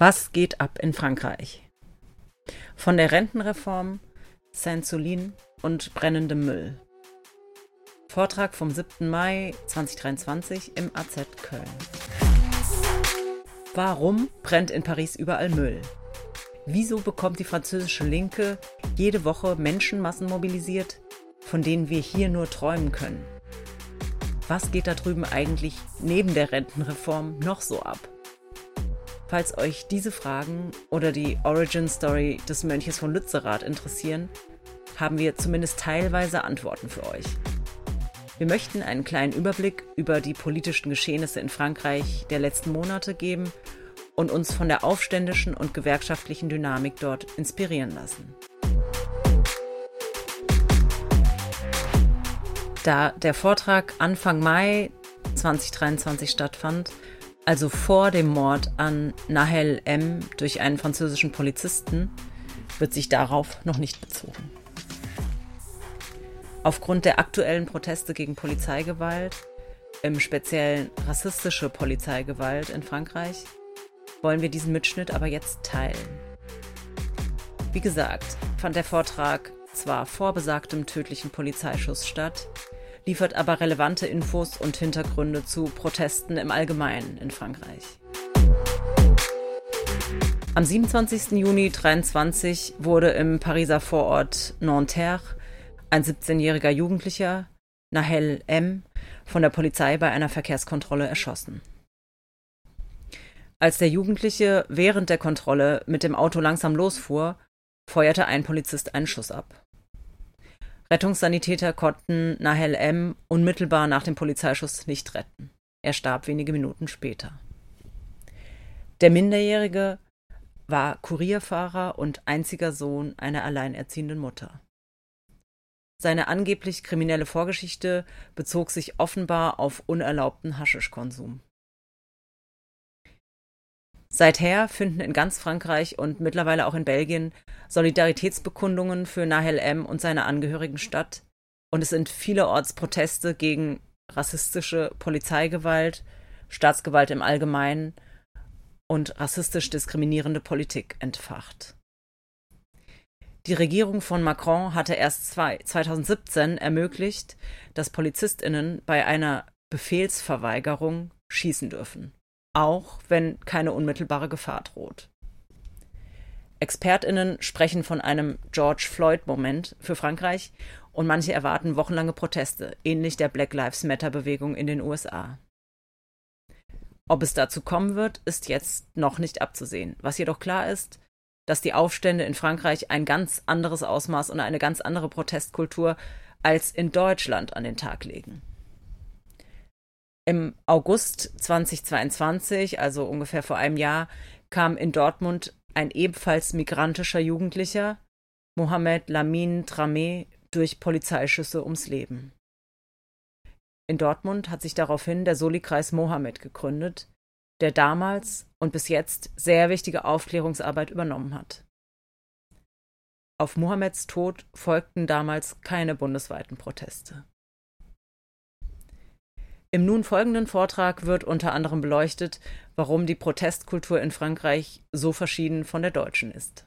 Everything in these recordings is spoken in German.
Was geht ab in Frankreich? Von der Rentenreform, Saint-Soulin und brennendem Müll. Vortrag vom 7. Mai 2023 im AZ Köln. Warum brennt in Paris überall Müll? Wieso bekommt die französische Linke jede Woche Menschenmassen mobilisiert, von denen wir hier nur träumen können? Was geht da drüben eigentlich neben der Rentenreform noch so ab? Falls euch diese Fragen oder die Origin Story des Mönches von Lützerath interessieren, haben wir zumindest teilweise Antworten für euch. Wir möchten einen kleinen Überblick über die politischen Geschehnisse in Frankreich der letzten Monate geben und uns von der aufständischen und gewerkschaftlichen Dynamik dort inspirieren lassen. Da der Vortrag Anfang Mai 2023 stattfand, also vor dem Mord an Nahel M. durch einen französischen Polizisten, wird sich darauf noch nicht bezogen. Aufgrund der aktuellen Proteste gegen Polizeigewalt, im speziellen rassistische Polizeigewalt in Frankreich, wollen wir diesen Mitschnitt aber jetzt teilen. Wie gesagt, fand der Vortrag zwar vor besagtem tödlichen Polizeischuss statt, liefert aber relevante Infos und Hintergründe zu Protesten im Allgemeinen in Frankreich. Am 27. Juni 2023 wurde im Pariser Vorort Nanterre ein 17-jähriger Jugendlicher, Nahel M., von der Polizei bei einer Verkehrskontrolle erschossen. Als der Jugendliche während der Kontrolle mit dem Auto langsam losfuhr, feuerte ein Polizist einen Schuss ab. Rettungssanitäter konnten Nahel M. unmittelbar nach dem Polizeischuss nicht retten. Er starb wenige Minuten später. Der Minderjährige war Kurierfahrer und einziger Sohn einer alleinerziehenden Mutter. Seine angeblich kriminelle Vorgeschichte bezog sich offenbar auf unerlaubten Haschischkonsum. Seither finden in ganz Frankreich und mittlerweile auch in Belgien Solidaritätsbekundungen für Nahel M. und seine Angehörigen statt. Und es sind vielerorts Proteste gegen rassistische Polizeigewalt, Staatsgewalt im Allgemeinen und rassistisch diskriminierende Politik entfacht. Die Regierung von Macron hatte erst 2017 ermöglicht, dass Polizistinnen bei einer Befehlsverweigerung schießen dürfen auch wenn keine unmittelbare Gefahr droht. Expertinnen sprechen von einem George Floyd-Moment für Frankreich und manche erwarten wochenlange Proteste, ähnlich der Black Lives Matter-Bewegung in den USA. Ob es dazu kommen wird, ist jetzt noch nicht abzusehen. Was jedoch klar ist, dass die Aufstände in Frankreich ein ganz anderes Ausmaß und eine ganz andere Protestkultur als in Deutschland an den Tag legen. Im August 2022, also ungefähr vor einem Jahr, kam in Dortmund ein ebenfalls migrantischer Jugendlicher, Mohamed Lamin Tramé, durch Polizeischüsse ums Leben. In Dortmund hat sich daraufhin der Soli-Kreis Mohammed gegründet, der damals und bis jetzt sehr wichtige Aufklärungsarbeit übernommen hat. Auf Mohammeds Tod folgten damals keine bundesweiten Proteste. Im nun folgenden Vortrag wird unter anderem beleuchtet, warum die Protestkultur in Frankreich so verschieden von der deutschen ist.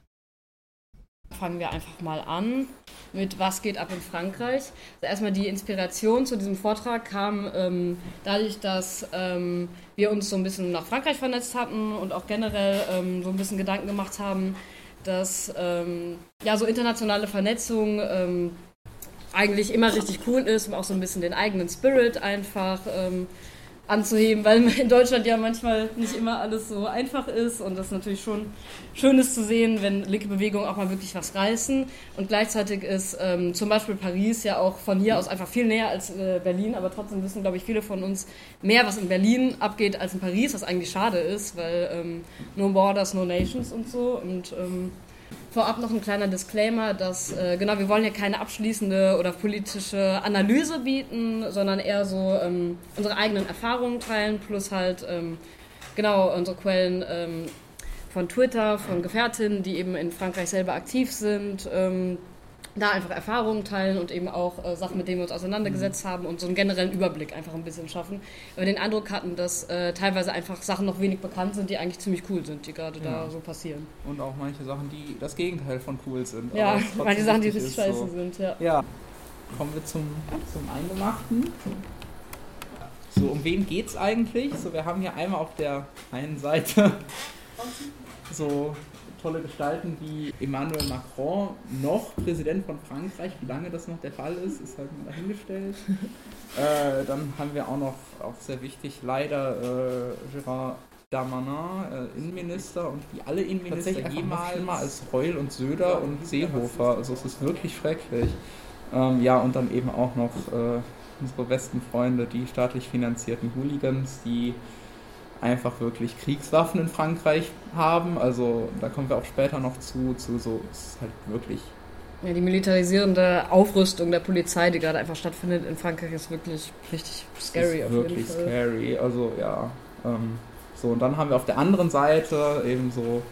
Fangen wir einfach mal an mit Was geht ab in Frankreich. Also erstmal die Inspiration zu diesem Vortrag kam ähm, dadurch, dass ähm, wir uns so ein bisschen nach Frankreich vernetzt hatten und auch generell ähm, so ein bisschen Gedanken gemacht haben, dass ähm, ja so internationale Vernetzung ähm, eigentlich immer richtig cool ist, um auch so ein bisschen den eigenen Spirit einfach ähm, anzuheben, weil in Deutschland ja manchmal nicht immer alles so einfach ist und das natürlich schon schön ist zu sehen, wenn linke Bewegungen auch mal wirklich was reißen. Und gleichzeitig ist ähm, zum Beispiel Paris ja auch von hier aus einfach viel näher als äh, Berlin, aber trotzdem wissen, glaube ich, viele von uns mehr, was in Berlin abgeht als in Paris, was eigentlich schade ist, weil ähm, No Borders, No Nations und so und ähm, Vorab noch ein kleiner Disclaimer, dass äh, genau, wir wollen hier keine abschließende oder politische Analyse bieten, sondern eher so ähm, unsere eigenen Erfahrungen teilen, plus halt ähm, genau unsere Quellen ähm, von Twitter, von Gefährtinnen, die eben in Frankreich selber aktiv sind. Da einfach Erfahrungen teilen und eben auch äh, Sachen, mit denen wir uns auseinandergesetzt mhm. haben und so einen generellen Überblick einfach ein bisschen schaffen. Weil wir den Eindruck hatten, dass äh, teilweise einfach Sachen noch wenig bekannt sind, die eigentlich ziemlich cool sind, die gerade ja. da so passieren. Und auch manche Sachen, die das Gegenteil von cool sind. Ja, manche Sachen, die richtig scheiße so. sind, ja. Ja, kommen wir zum, zum Eingemachten. So, um wen geht's eigentlich? So, wir haben hier einmal auf der einen Seite so tolle Gestalten wie Emmanuel Macron, noch Präsident von Frankreich. Wie lange das noch der Fall ist, ist halt mal dahingestellt. äh, dann haben wir auch noch, auch sehr wichtig, leider äh, Gérard Damanin, äh, Innenminister und wie alle Innenminister jemals mal als Reul und Söder und Seehofer. Also es ist wirklich schrecklich. Ähm, ja, und dann eben auch noch äh, unsere besten Freunde, die staatlich finanzierten Hooligans, die einfach wirklich Kriegswaffen in Frankreich haben. Also da kommen wir auch später noch zu, zu so, es ist halt wirklich. Ja, die militarisierende Aufrüstung der Polizei, die gerade einfach stattfindet in Frankreich, ist wirklich richtig scary. Ist wirklich scary, also ja. Ähm, so, und dann haben wir auf der anderen Seite eben so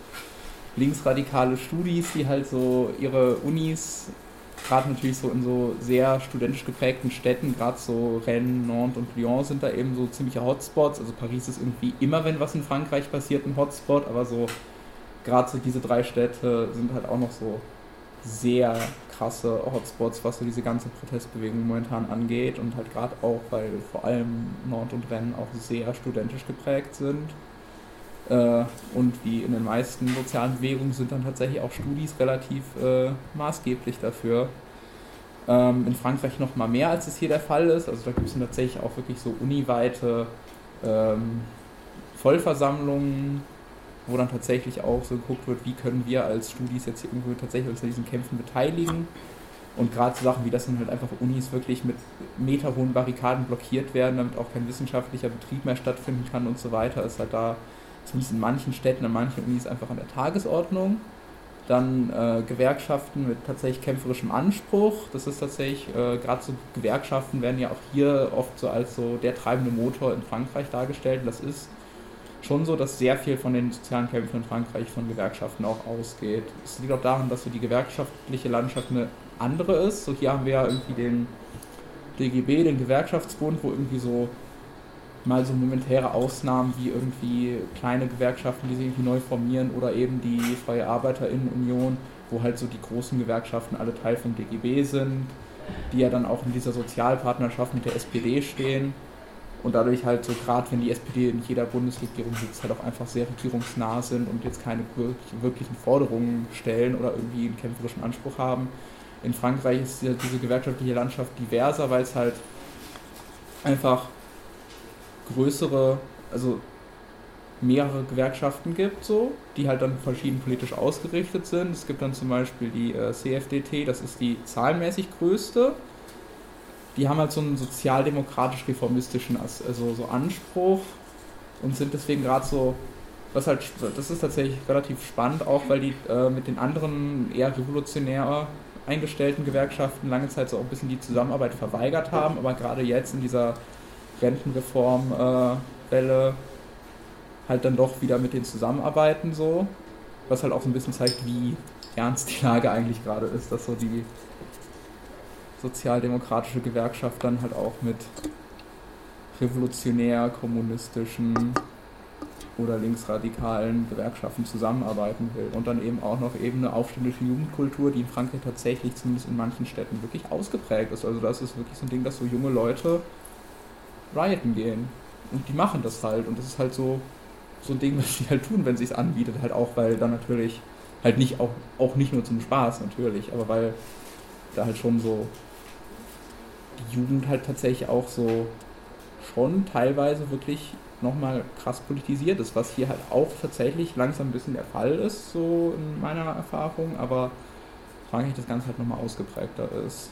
linksradikale Studis, die halt so ihre Unis gerade natürlich so in so sehr studentisch geprägten Städten, gerade so Rennes, Nantes und Lyon sind da eben so ziemliche Hotspots. Also Paris ist irgendwie immer, wenn was in Frankreich passiert, ein Hotspot, aber so gerade so diese drei Städte sind halt auch noch so sehr krasse Hotspots, was so diese ganze Protestbewegung momentan angeht und halt gerade auch, weil vor allem Nantes und Rennes auch sehr studentisch geprägt sind. Äh, und wie in den meisten sozialen Bewegungen sind dann tatsächlich auch Studis relativ äh, maßgeblich dafür. Ähm, in Frankreich noch mal mehr, als es hier der Fall ist. Also da gibt es tatsächlich auch wirklich so uniweite ähm, Vollversammlungen, wo dann tatsächlich auch so geguckt wird, wie können wir als Studis jetzt hier irgendwo tatsächlich uns an diesen Kämpfen beteiligen. Und gerade so Sachen wie das sind halt einfach Unis wirklich mit meterhohen Barrikaden blockiert werden, damit auch kein wissenschaftlicher Betrieb mehr stattfinden kann und so weiter, ist halt da zumindest in manchen Städten, in manchen Unis einfach an der Tagesordnung. Dann äh, Gewerkschaften mit tatsächlich kämpferischem Anspruch. Das ist tatsächlich, äh, gerade so Gewerkschaften werden ja auch hier oft so als so der treibende Motor in Frankreich dargestellt. Das ist schon so, dass sehr viel von den sozialen Kämpfen in Frankreich von Gewerkschaften auch ausgeht. Es liegt auch daran, dass so die gewerkschaftliche Landschaft eine andere ist. So hier haben wir ja irgendwie den DGB, den Gewerkschaftsbund, wo irgendwie so mal so momentäre Ausnahmen wie irgendwie kleine Gewerkschaften, die sich irgendwie neu formieren oder eben die Freie Arbeiterinnenunion, wo halt so die großen Gewerkschaften alle Teil vom DGB sind, die ja dann auch in dieser Sozialpartnerschaft mit der SPD stehen und dadurch halt so gerade wenn die SPD in jeder Bundesregierung sitzt, halt auch einfach sehr regierungsnah sind und jetzt keine wirklichen Forderungen stellen oder irgendwie einen kämpferischen Anspruch haben. In Frankreich ist diese gewerkschaftliche Landschaft diverser, weil es halt einfach größere, also mehrere Gewerkschaften gibt, so, die halt dann verschieden politisch ausgerichtet sind. Es gibt dann zum Beispiel die äh, CFDT, das ist die zahlenmäßig größte. Die haben halt so einen sozialdemokratisch-reformistischen also so Anspruch und sind deswegen gerade so, was halt, das ist tatsächlich relativ spannend, auch weil die äh, mit den anderen eher revolutionär eingestellten Gewerkschaften lange Zeit so auch ein bisschen die Zusammenarbeit verweigert haben, aber gerade jetzt in dieser Rentenreformwelle äh, halt dann doch wieder mit denen zusammenarbeiten so. Was halt auch so ein bisschen zeigt, wie ernst die Lage eigentlich gerade ist, dass so die sozialdemokratische Gewerkschaft dann halt auch mit revolutionär, kommunistischen oder linksradikalen Gewerkschaften zusammenarbeiten will. Und dann eben auch noch eben eine aufständische Jugendkultur, die in Frankreich tatsächlich zumindest in manchen Städten wirklich ausgeprägt ist. Also das ist wirklich so ein Ding, dass so junge Leute rioten gehen. Und die machen das halt. Und das ist halt so, so ein Ding, was die halt tun, wenn es anbietet. Halt auch, weil dann natürlich, halt nicht, auch, auch nicht nur zum Spaß natürlich, aber weil da halt schon so die Jugend halt tatsächlich auch so schon teilweise wirklich nochmal krass politisiert ist, was hier halt auch tatsächlich langsam ein bisschen der Fall ist, so in meiner Erfahrung, aber Frankreich das Ganze halt nochmal ausgeprägter ist.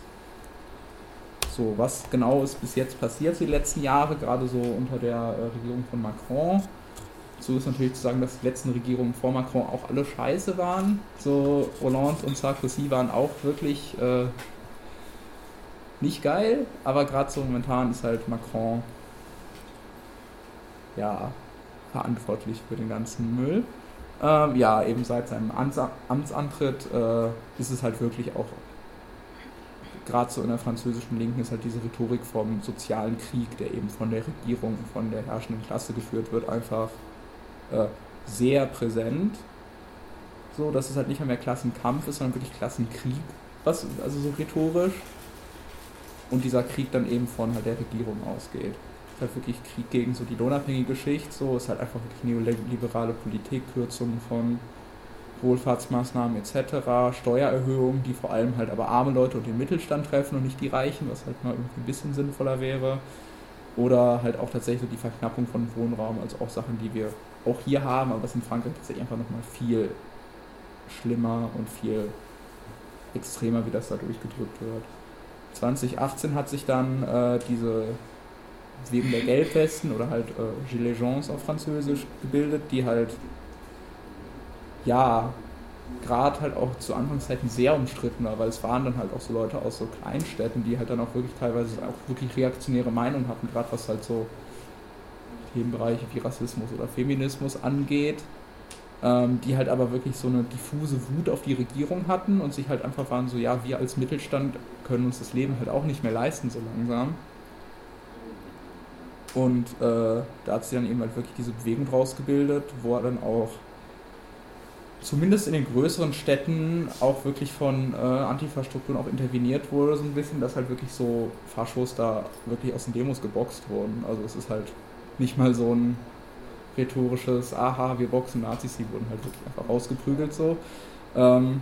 So, was genau ist bis jetzt passiert die letzten Jahre, gerade so unter der äh, Regierung von Macron? So ist natürlich zu sagen, dass die letzten Regierungen vor Macron auch alle scheiße waren. So Hollande und Sarkozy waren auch wirklich äh, nicht geil, aber gerade so momentan ist halt Macron ja verantwortlich für den ganzen Müll. Ähm, ja, eben seit seinem Amtsantritt äh, ist es halt wirklich auch gerade so in der französischen Linken ist halt diese Rhetorik vom sozialen Krieg, der eben von der Regierung, von der herrschenden Klasse geführt wird, einfach äh, sehr präsent. So, dass es halt nicht mehr, Klassenkampf ist, sondern wirklich Klassenkrieg, was, also so rhetorisch. Und dieser Krieg dann eben von halt der Regierung ausgeht. Es ist halt wirklich Krieg gegen so die lohnabhängige Schicht, so ist halt einfach wirklich neoliberale Politik, Kürzungen von Wohlfahrtsmaßnahmen etc., Steuererhöhungen, die vor allem halt aber arme Leute und den Mittelstand treffen und nicht die Reichen, was halt mal irgendwie ein bisschen sinnvoller wäre. Oder halt auch tatsächlich die Verknappung von Wohnraum, also auch Sachen, die wir auch hier haben, aber was in Frankreich tatsächlich einfach nochmal viel schlimmer und viel extremer, wie das da durchgedrückt wird. 2018 hat sich dann äh, diese wegen der Gelbwesten oder halt äh, Gilets jaunes auf Französisch gebildet, die halt ja, gerade halt auch zu Anfangszeiten sehr umstritten war, weil es waren dann halt auch so Leute aus so Kleinstädten, die halt dann auch wirklich teilweise auch wirklich reaktionäre Meinungen hatten, gerade was halt so Themenbereiche wie Rassismus oder Feminismus angeht, ähm, die halt aber wirklich so eine diffuse Wut auf die Regierung hatten und sich halt einfach waren so, ja, wir als Mittelstand können uns das Leben halt auch nicht mehr leisten so langsam. Und äh, da hat sich dann eben halt wirklich diese Bewegung draus gebildet, wo er dann auch zumindest in den größeren Städten auch wirklich von äh, Antifa-Strukturen auch interveniert wurde, so ein bisschen, dass halt wirklich so Faschos da wirklich aus den Demos geboxt wurden. Also es ist halt nicht mal so ein rhetorisches, aha, wir boxen Nazis, die wurden halt wirklich einfach rausgeprügelt so. Ähm,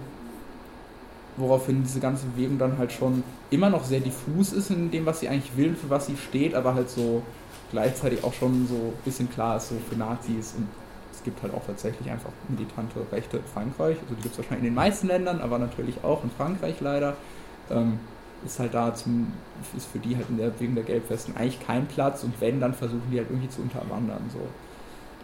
woraufhin diese ganze Bewegung dann halt schon immer noch sehr diffus ist in dem, was sie eigentlich will, für was sie steht, aber halt so gleichzeitig auch schon so ein bisschen klar ist, so für Nazis und gibt halt auch tatsächlich einfach militante Rechte in Frankreich. Also die gibt es wahrscheinlich in den meisten Ländern, aber natürlich auch in Frankreich leider. Ähm, ist halt da zum, ist für die halt in der, wegen der Gelbwesten eigentlich kein Platz und wenn, dann versuchen die halt irgendwie zu unterwandern. So.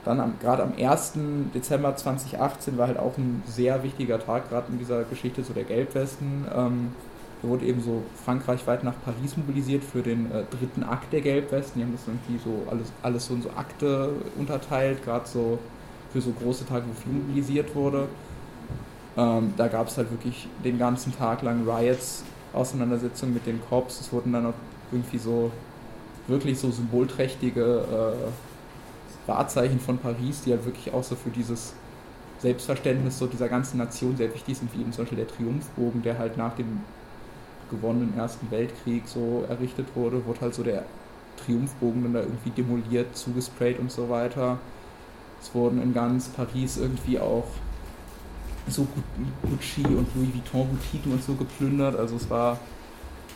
Dann gerade am 1. Dezember 2018 war halt auch ein sehr wichtiger Tag, gerade in dieser Geschichte so der Gelbwesten. Ähm, da wurde eben so Frankreich weit nach Paris mobilisiert für den äh, dritten Akt der Gelbwesten. Die haben das irgendwie so alles, alles so in so Akte unterteilt, gerade so für so große Tage, wo viel mobilisiert wurde. Ähm, da gab es halt wirklich den ganzen Tag lang Riots, Auseinandersetzungen mit den Cops. Es wurden dann auch irgendwie so wirklich so symbolträchtige äh, Wahrzeichen von Paris, die halt wirklich auch so für dieses Selbstverständnis so dieser ganzen Nation sehr wichtig sind, wie eben zum Beispiel der Triumphbogen, der halt nach dem gewonnenen Ersten Weltkrieg so errichtet wurde, wurde halt so der Triumphbogen dann da irgendwie demoliert, zugesprayt und so weiter. Es wurden in ganz Paris irgendwie auch so Gucci und Louis Vuitton Boutiquen und so geplündert. Also es war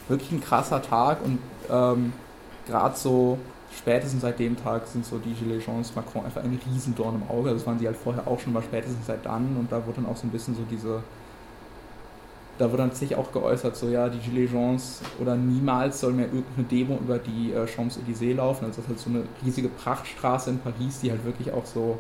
wirklich ein krasser Tag und ähm, gerade so spätestens seit dem Tag sind so die Gilets jaunes Macron einfach ein Riesendorn im Auge. Also das waren sie halt vorher auch schon, aber spätestens seit dann und da wurde dann auch so ein bisschen so diese da wurde dann sich auch geäußert, so ja, die Gilets jaunes oder niemals soll mehr irgendeine Demo über die äh, Champs-Élysées laufen. Also das ist halt so eine riesige Prachtstraße in Paris, die halt wirklich auch so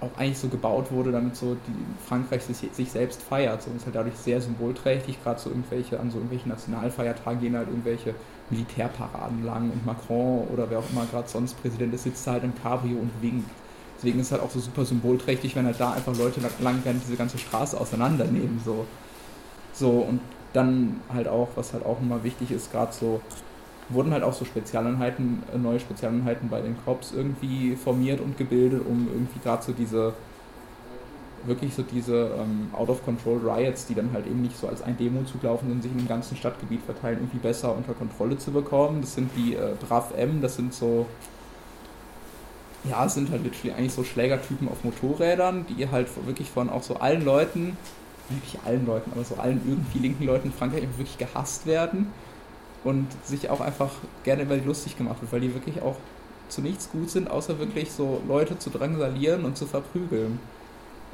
auch eigentlich so gebaut wurde, damit so die Frankreich sich, sich selbst feiert. So, ist halt dadurch sehr symbolträchtig, gerade so irgendwelche, an so irgendwelchen Nationalfeiertagen gehen halt irgendwelche Militärparaden lang und Macron oder wer auch immer gerade sonst Präsident ist, sitzt halt im Cabrio und winkt. Deswegen ist es halt auch so super symbolträchtig, wenn halt da einfach Leute lang werden diese ganze Straße auseinandernehmen. So. so und dann halt auch, was halt auch nochmal wichtig ist, gerade so, wurden halt auch so Spezialeinheiten, äh, neue Spezialeinheiten bei den Cops irgendwie formiert und gebildet, um irgendwie gerade so diese, wirklich so diese ähm, Out-of-Control-Riots, die dann halt eben nicht so als ein Demozug laufen, sondern sich in dem ganzen Stadtgebiet verteilen, irgendwie besser unter Kontrolle zu bekommen. Das sind die äh, Brav M, das sind so ja, sind halt literally eigentlich so Schlägertypen auf Motorrädern, die halt wirklich von auch so allen Leuten, nicht allen Leuten, aber so allen irgendwie linken Leuten in Frankreich wirklich gehasst werden und sich auch einfach gerne über die lustig gemacht wird, weil die wirklich auch zu nichts gut sind, außer wirklich so Leute zu drangsalieren und zu verprügeln.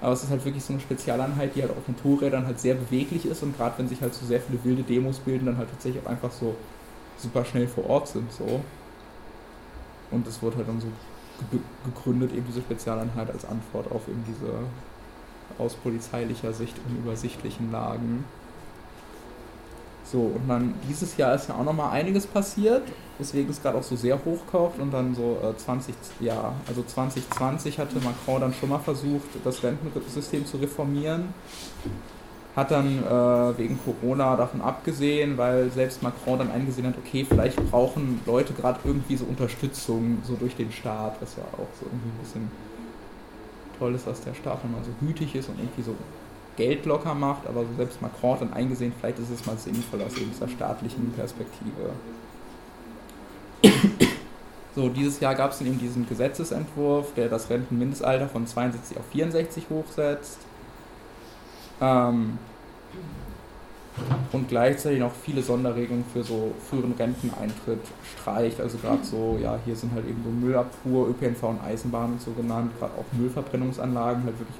Aber es ist halt wirklich so eine Spezialeinheit, die halt auf Motorrädern halt sehr beweglich ist und gerade wenn sich halt so sehr viele wilde Demos bilden, dann halt tatsächlich auch einfach so super schnell vor Ort sind so. Und es wurde halt dann so gegründet, eben diese Spezialeinheit als Antwort auf eben diese aus polizeilicher Sicht unübersichtlichen Lagen. So, und dann dieses Jahr ist ja auch nochmal einiges passiert, weswegen es gerade auch so sehr hochkauft und dann so äh, 20, ja, also 2020 hatte Macron dann schon mal versucht, das Rentensystem zu reformieren. Hat dann äh, wegen Corona davon abgesehen, weil selbst Macron dann eingesehen hat, okay, vielleicht brauchen Leute gerade irgendwie so Unterstützung so durch den Staat, was ja auch so irgendwie ein bisschen toll ist, dass der Staat dann mal so gütig ist und irgendwie so Geld locker macht, aber so selbst Macron hat dann eingesehen, vielleicht ist es mal sinnvoll aus eben dieser staatlichen Perspektive. So, dieses Jahr gab es dann eben diesen Gesetzesentwurf, der das Rentenmindestalter von 62 auf 64 hochsetzt. Ähm, und gleichzeitig noch viele Sonderregelungen für so früheren Renteneintritt streicht. Also gerade so, ja, hier sind halt eben so Müllabfuhr, ÖPNV und Eisenbahn und so genannt, gerade auch Müllverbrennungsanlagen, halt wirklich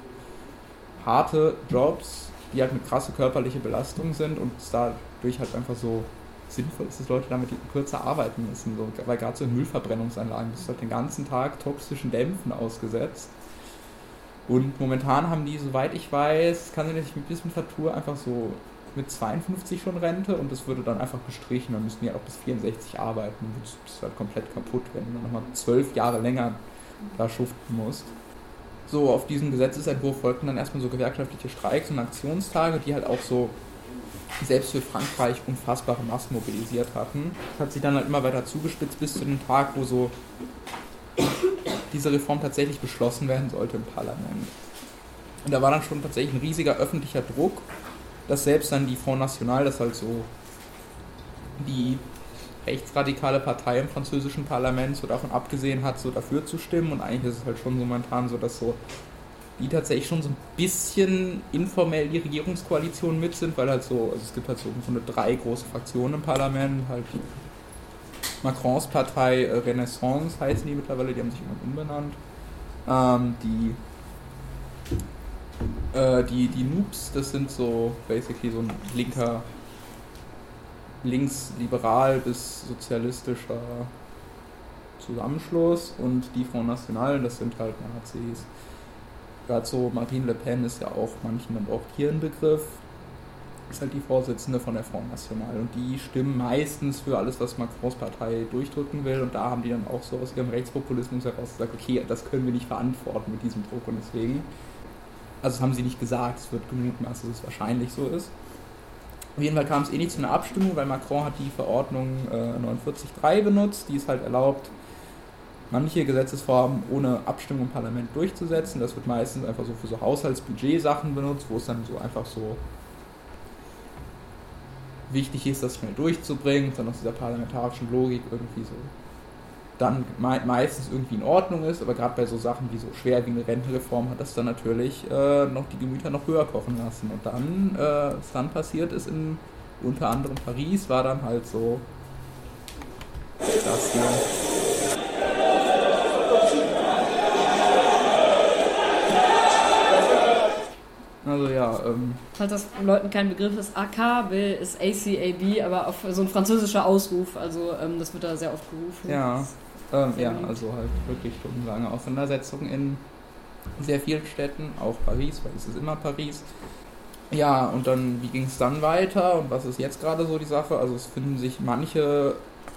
harte Jobs, die halt eine krasse körperliche Belastung sind und es dadurch halt einfach so sinnvoll ist, dass Leute damit kürzer arbeiten müssen. So. Weil gerade so in Müllverbrennungsanlagen bist du halt den ganzen Tag toxischen Dämpfen ausgesetzt. Und momentan haben die, soweit ich weiß, kann sich nicht mit bisschen Fatur einfach so mit 52 schon Rente und das würde dann einfach gestrichen, dann müssten die halt auch bis 64 arbeiten. Das ist halt komplett kaputt, wenn du dann nochmal zwölf Jahre länger da schuften musst. So, auf diesen Gesetzesentwurf folgten dann erstmal so gewerkschaftliche Streiks und Aktionstage, die halt auch so selbst für Frankreich unfassbare Massen mobilisiert hatten. Das hat sich dann halt immer weiter zugespitzt bis zu dem Tag, wo so diese Reform tatsächlich beschlossen werden sollte im Parlament. Und da war dann schon tatsächlich ein riesiger öffentlicher Druck, dass selbst dann die Front National, das halt so die rechtsradikale Partei im französischen Parlament, so davon abgesehen hat, so dafür zu stimmen. Und eigentlich ist es halt schon so momentan so, dass so die tatsächlich schon so ein bisschen informell die Regierungskoalition mit sind, weil halt so, also es gibt halt so, so eine drei große Fraktionen im Parlament, halt Macrons Partei äh, Renaissance heißen die mittlerweile, die haben sich irgendwann umbenannt. Ähm, die äh, die, die Noobs, das sind so basically so ein linker, linksliberal bis sozialistischer Zusammenschluss und die Front National, das sind halt Nazis. Gerade so Marine Le Pen ist ja auch manchen dann auch hier ein Begriff. Ist halt die Vorsitzende von der Front National und die stimmen meistens für alles, was Macrons Partei durchdrücken will und da haben die dann auch so aus ihrem Rechtspopulismus heraus gesagt, okay, das können wir nicht verantworten mit diesem Druck und deswegen, also das haben sie nicht gesagt, es wird gemutmaßt, dass es wahrscheinlich so ist. Auf jeden Fall kam es eh nicht zu einer Abstimmung, weil Macron hat die Verordnung äh, 49.3 benutzt, die es halt erlaubt, manche Gesetzesvorhaben ohne Abstimmung im Parlament durchzusetzen. Das wird meistens einfach so für so Haushaltsbudget-Sachen benutzt, wo es dann so einfach so wichtig ist, das schnell durchzubringen, dann aus dieser parlamentarischen Logik irgendwie so dann me meistens irgendwie in Ordnung ist, aber gerade bei so Sachen wie so schwerwiegende Rentenreform hat das dann natürlich äh, noch die Gemüter noch höher kochen lassen. Und dann, äh, was dann passiert ist in unter anderem Paris, war dann halt so, dass hier Also ja. Ähm, Falls das Leuten kein Begriff ist, AK ist ACAB, aber auf so ein französischer Ausruf. Also ähm, das wird da sehr oft gerufen. Ja, ähm, ja, also halt wirklich stundenlange Auseinandersetzungen in sehr vielen Städten, auch Paris, weil es ist immer Paris. Ja, und dann, wie ging es dann weiter und was ist jetzt gerade so die Sache? Also es finden sich manche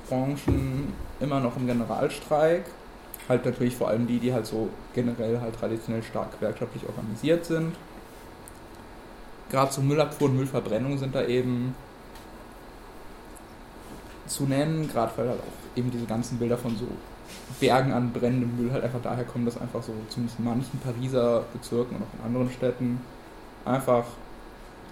Branchen immer noch im Generalstreik. Halt natürlich vor allem die, die halt so generell halt traditionell stark gewerkschaftlich organisiert sind gerade so Müllabfuhr und Müllverbrennung sind da eben zu nennen, gerade weil halt auch eben diese ganzen Bilder von so Bergen an brennendem Müll halt einfach daher kommen, dass einfach so zumindest in manchen Pariser Bezirken und auch in anderen Städten einfach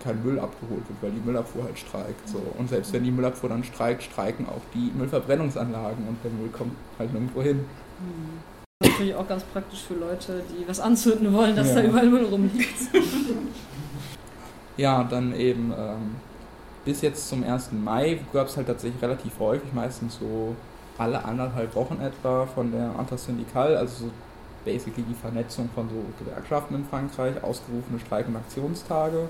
kein Müll abgeholt wird, weil die Müllabfuhr halt streikt. So. Und selbst wenn die Müllabfuhr dann streikt, streiken auch die Müllverbrennungsanlagen und der Müll kommt halt nirgendwo hin. Mhm. Natürlich auch ganz praktisch für Leute, die was anzünden wollen, dass ja. da überall Müll rumliegt. Ja, dann eben ähm, bis jetzt zum 1. Mai gab es halt tatsächlich relativ häufig, meistens so alle anderthalb Wochen etwa von der Intersyndical, also so basically die Vernetzung von so Gewerkschaften in Frankreich, ausgerufene Streik- und Aktionstage.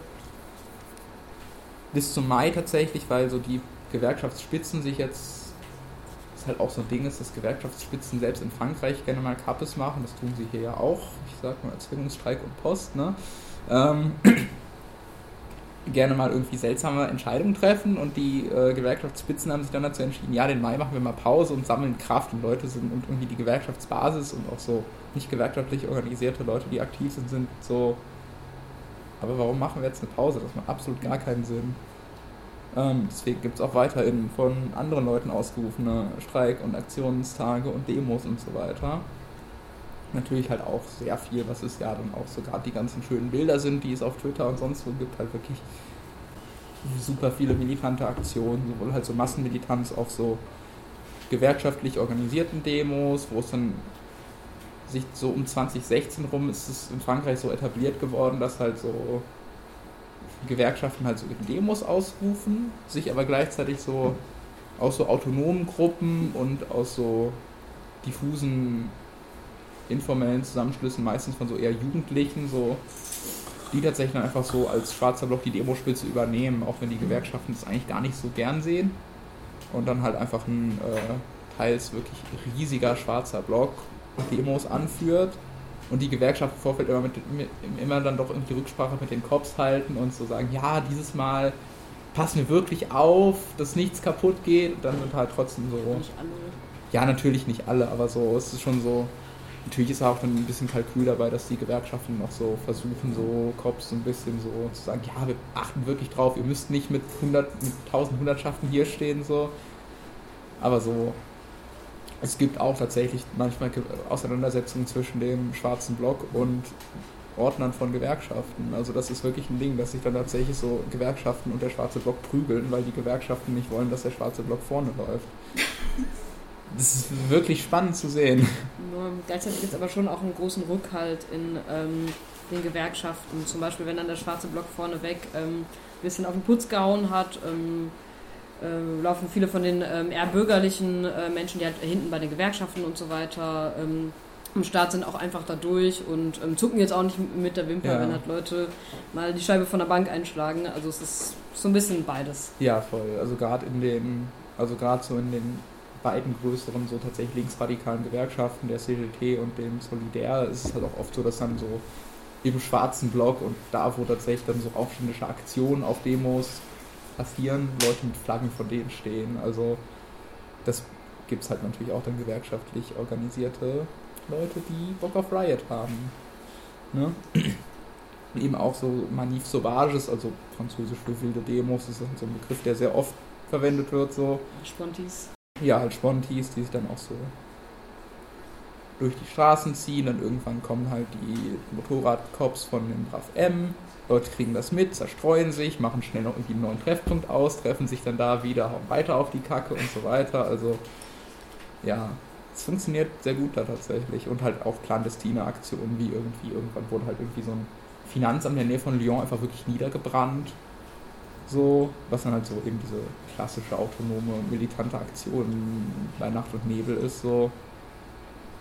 Bis zum Mai tatsächlich, weil so die Gewerkschaftsspitzen sich jetzt, das halt auch so ein Ding ist, dass Gewerkschaftsspitzen selbst in Frankreich gerne mal Kappes machen, das tun sie hier ja auch, ich sag mal Erzwingungsstreik und Post, ne? Ähm, gerne mal irgendwie seltsame Entscheidungen treffen und die äh, Gewerkschaftsspitzen haben sich dann dazu entschieden, ja, den Mai machen wir mal Pause und sammeln Kraft und Leute sind und irgendwie die Gewerkschaftsbasis und auch so nicht gewerkschaftlich organisierte Leute, die aktiv sind, sind so aber warum machen wir jetzt eine Pause? Das macht absolut gar keinen Sinn. Ähm, deswegen gibt es auch weiterhin von anderen Leuten ausgerufene Streik- und Aktionstage und Demos und so weiter. Natürlich halt auch sehr viel, was es ja dann auch sogar die ganzen schönen Bilder sind, die es auf Twitter und sonst wo gibt, halt wirklich super viele militante Aktionen, sowohl halt so Massenmilitanz auf so gewerkschaftlich organisierten Demos, wo es dann sich so um 2016 rum ist es in Frankreich so etabliert geworden, dass halt so Gewerkschaften halt so Demos ausrufen, sich aber gleichzeitig so aus so autonomen Gruppen und aus so diffusen informellen Zusammenschlüssen, meistens von so eher Jugendlichen, so die tatsächlich dann einfach so als schwarzer Block die Demospitze übernehmen, auch wenn die Gewerkschaften das eigentlich gar nicht so gern sehen. Und dann halt einfach ein äh, teils wirklich riesiger schwarzer Block Demos anführt und die Gewerkschaft im Vorfeld immer, mit, immer dann doch irgendwie Rücksprache mit den Cops halten und so sagen, ja, dieses Mal passen wir wirklich auf, dass nichts kaputt geht und dann wird halt trotzdem so. Nicht alle. Ja, natürlich nicht alle, aber so, es ist schon so. Natürlich ist auch ein bisschen Kalkül dabei, dass die Gewerkschaften noch so versuchen, so Cops so ein bisschen so zu sagen, ja, wir achten wirklich drauf, ihr müsst nicht mit 100, mit 1000 Hundertschaften hier stehen, so. Aber so, es gibt auch tatsächlich manchmal Auseinandersetzungen zwischen dem schwarzen Block und Ordnern von Gewerkschaften. Also das ist wirklich ein Ding, dass sich dann tatsächlich so Gewerkschaften und der schwarze Block prügeln, weil die Gewerkschaften nicht wollen, dass der schwarze Block vorne läuft. Das ist wirklich spannend zu sehen. Nur gleichzeitig gibt es aber schon auch einen großen Rückhalt in ähm, den Gewerkschaften. Zum Beispiel, wenn dann der schwarze Block vorneweg ähm, ein bisschen auf den Putz gehauen hat, ähm, äh, laufen viele von den ähm, eher bürgerlichen äh, Menschen, die halt hinten bei den Gewerkschaften und so weiter ähm, im Staat sind, auch einfach da durch und ähm, zucken jetzt auch nicht mit der Wimper, ja. wenn halt Leute mal die Scheibe von der Bank einschlagen. Also es ist so ein bisschen beides. Ja, voll. Also gerade in den, also gerade so in den beiden größeren, so tatsächlich linksradikalen Gewerkschaften, der CGT und dem Solidär, ist es halt auch oft so, dass dann so im schwarzen Block und da, wo tatsächlich dann so aufständische Aktionen auf Demos passieren, Leute mit Flaggen von denen stehen. Also das gibt es halt natürlich auch dann gewerkschaftlich organisierte Leute, die Bock auf Riot haben. Ne? Und eben auch so Manif Sauvages, also französisch für wilde Demos, ist so ein Begriff, der sehr oft verwendet wird. So. Spontis. Ja, halt Spontis, die sich dann auch so durch die Straßen ziehen. Dann irgendwann kommen halt die Motorradcops von dem RAF M Leute kriegen das mit, zerstreuen sich, machen schnell noch irgendwie einen neuen Treffpunkt aus, treffen sich dann da wieder, hauen weiter auf die Kacke und so weiter. Also ja, es funktioniert sehr gut da tatsächlich. Und halt auch clandestine Aktionen, wie irgendwie, irgendwann wurde halt irgendwie so ein Finanzamt in der Nähe von Lyon einfach wirklich niedergebrannt. So, was dann halt so eben diese klassische autonome, militante Aktion bei Nacht und Nebel ist, so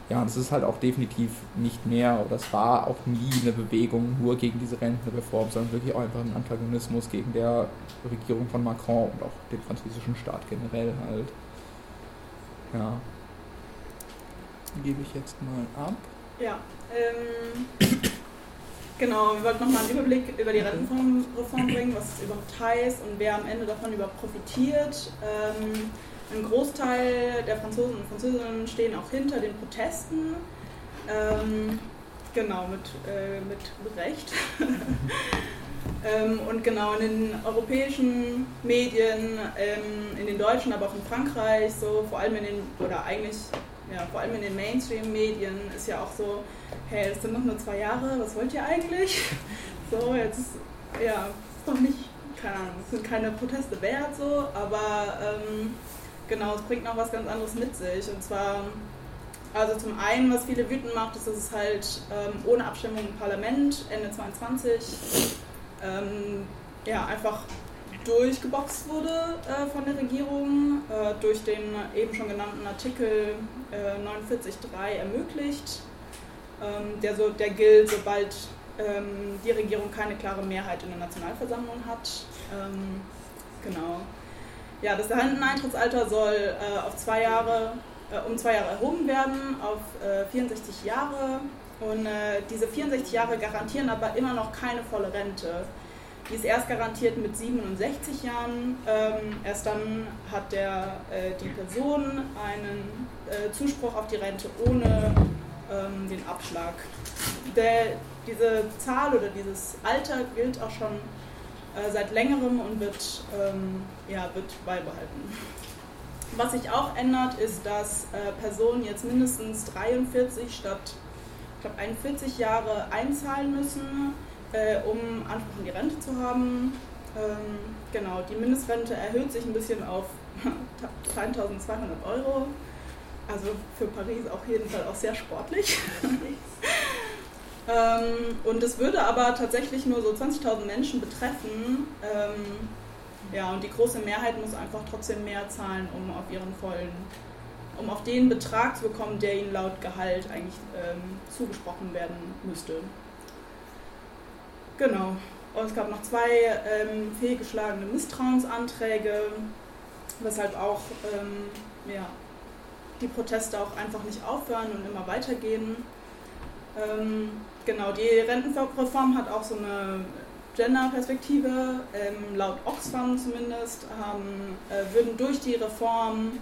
ja, und es ist halt auch definitiv nicht mehr oder es war auch nie eine Bewegung nur gegen diese Rentenreform, sondern wirklich auch einfach ein Antagonismus gegen der Regierung von Macron und auch den französischen Staat generell halt. Ja. Gebe ich jetzt mal ab. Ja, ähm, genau, wir wollten nochmal einen Überblick über die Rentenreform bringen, was es überhaupt heißt und wer am Ende davon überhaupt profitiert. Ähm, ein Großteil der Franzosen und Französinnen stehen auch hinter den Protesten. Ähm, genau, mit, äh, mit Recht. ähm, und genau in den europäischen Medien, ähm, in den deutschen, aber auch in Frankreich, so vor allem in den, oder eigentlich, ja, vor allem in den Mainstream-Medien ist ja auch so, hey, es sind noch nur zwei Jahre, was wollt ihr eigentlich? so, jetzt, ja, ist doch nicht, keine Ahnung, es sind keine Proteste wert, so, aber ähm, Genau, es bringt noch was ganz anderes mit sich. Und zwar, also zum einen, was viele wütend macht, ist, dass es halt ähm, ohne Abstimmung im Parlament Ende 22 ähm, ja, einfach durchgeboxt wurde äh, von der Regierung, äh, durch den eben schon genannten Artikel äh, 49.3 ermöglicht, ähm, der, so, der gilt, sobald ähm, die Regierung keine klare Mehrheit in der Nationalversammlung hat. Ähm, genau. Ja, das Renteneintrittsalter soll äh, auf zwei Jahre, äh, um zwei Jahre erhoben werden, auf äh, 64 Jahre. Und äh, diese 64 Jahre garantieren aber immer noch keine volle Rente. Die ist erst garantiert mit 67 Jahren. Ähm, erst dann hat der, äh, die Person einen äh, Zuspruch auf die Rente ohne ähm, den Abschlag. Der, diese Zahl oder dieses Alter gilt auch schon äh, seit längerem und wird, ähm, ja, wird beibehalten. Was sich auch ändert, ist, dass äh, Personen jetzt mindestens 43 statt ich glaube 41 Jahre einzahlen müssen, äh, um Anspruch in die Rente zu haben. Ähm, genau, die Mindestrente erhöht sich ein bisschen auf 3200 Euro. Also für Paris auf jeden Fall auch sehr sportlich. ähm, und es würde aber tatsächlich nur so 20.000 Menschen betreffen. Ähm, ja, und die große Mehrheit muss einfach trotzdem mehr zahlen, um auf ihren vollen, um auf den Betrag zu bekommen, der ihnen laut Gehalt eigentlich ähm, zugesprochen werden müsste. Genau. Und es gab noch zwei ähm, fehlgeschlagene Misstrauensanträge, weshalb auch ähm, ja, die Proteste auch einfach nicht aufhören und immer weitergehen. Ähm, genau, die Rentenreform hat auch so eine Gender-Perspektive. Ähm, laut Oxfam zumindest haben, äh, würden durch die Reform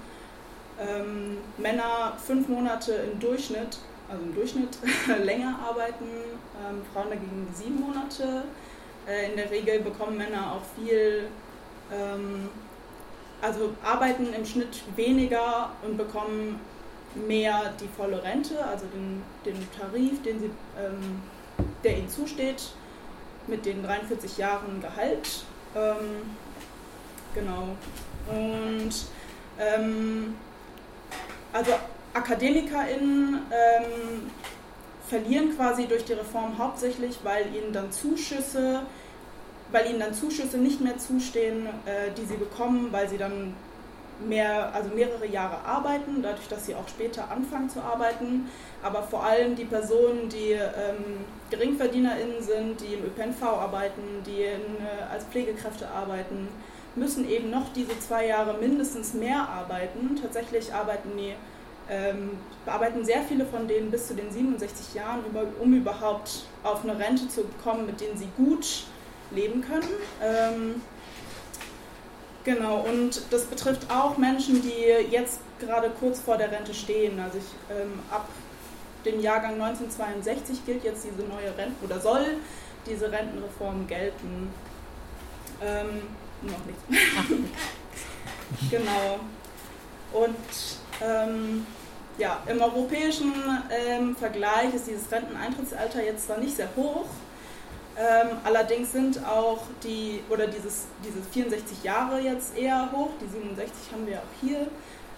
ähm, Männer fünf Monate im Durchschnitt, also im Durchschnitt länger arbeiten, ähm, Frauen dagegen sieben Monate. Äh, in der Regel bekommen Männer auch viel, ähm, also arbeiten im Schnitt weniger und bekommen mehr die volle Rente, also den, den Tarif, den sie, ähm, der ihnen zusteht, mit den 43 Jahren Gehalt. Ähm, genau. Und ähm, also AkademikerInnen ähm, verlieren quasi durch die Reform hauptsächlich, weil ihnen dann Zuschüsse, weil ihnen dann Zuschüsse nicht mehr zustehen, äh, die sie bekommen, weil sie dann mehr, also mehrere Jahre arbeiten, dadurch, dass sie auch später anfangen zu arbeiten. Aber vor allem die Personen, die ähm, GeringverdienerInnen sind, die im ÖPNV arbeiten, die in, äh, als Pflegekräfte arbeiten, müssen eben noch diese zwei Jahre mindestens mehr arbeiten. Tatsächlich arbeiten die ähm, bearbeiten sehr viele von denen bis zu den 67 Jahren, um überhaupt auf eine Rente zu kommen, mit denen sie gut leben können. Ähm, genau, und das betrifft auch Menschen, die jetzt gerade kurz vor der Rente stehen. Also ich, ähm, ab dem Jahrgang 1962 gilt jetzt diese neue Rente oder soll diese Rentenreform gelten. Ähm, noch nicht. genau. Und ähm, ja, im europäischen ähm, Vergleich ist dieses Renteneintrittsalter jetzt zwar nicht sehr hoch, ähm, allerdings sind auch die, oder dieses, dieses 64 Jahre jetzt eher hoch, die 67 haben wir auch hier,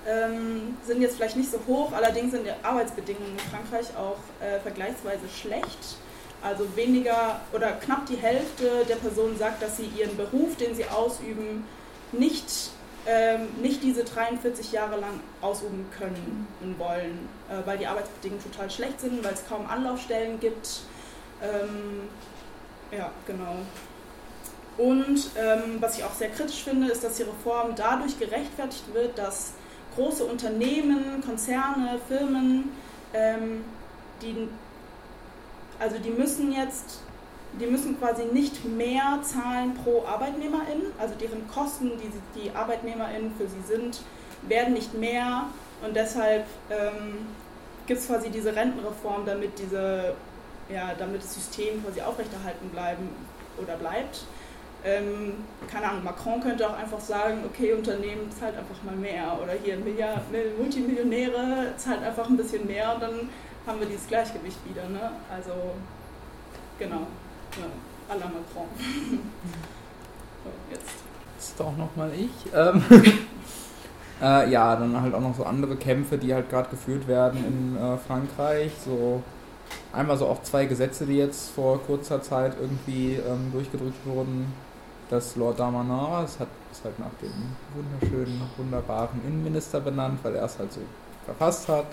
ähm, sind jetzt vielleicht nicht so hoch, allerdings sind die Arbeitsbedingungen in Frankreich auch äh, vergleichsweise schlecht. Also weniger oder knapp die Hälfte der Personen sagt, dass sie ihren Beruf, den sie ausüben, nicht ähm, nicht diese 43 Jahre lang ausüben können und wollen, äh, weil die Arbeitsbedingungen total schlecht sind, weil es kaum Anlaufstellen gibt. Ähm, ja, genau. Und ähm, was ich auch sehr kritisch finde, ist, dass die Reform dadurch gerechtfertigt wird, dass große Unternehmen, Konzerne, Firmen, ähm, die, also die müssen jetzt die müssen quasi nicht mehr zahlen pro Arbeitnehmerin, also deren Kosten, die die Arbeitnehmerin für sie sind, werden nicht mehr und deshalb ähm, gibt es quasi diese Rentenreform, damit diese, ja, damit das System quasi aufrechterhalten bleiben oder bleibt. Ähm, keine Ahnung, Macron könnte auch einfach sagen, okay, Unternehmen zahlt einfach mal mehr oder hier Milliard, Multimillionäre zahlt einfach ein bisschen mehr und dann haben wir dieses Gleichgewicht wieder. Ne? Also genau. Ja, à la Macron. so, jetzt. Jetzt doch nochmal ich. Ähm, äh, ja, dann halt auch noch so andere Kämpfe, die halt gerade geführt werden in äh, Frankreich. So einmal so auch zwei Gesetze, die jetzt vor kurzer Zeit irgendwie ähm, durchgedrückt wurden. Das Lord Damanin, das hat, ist halt nach dem wunderschönen, wunderbaren Innenminister benannt, weil er es halt so verfasst hat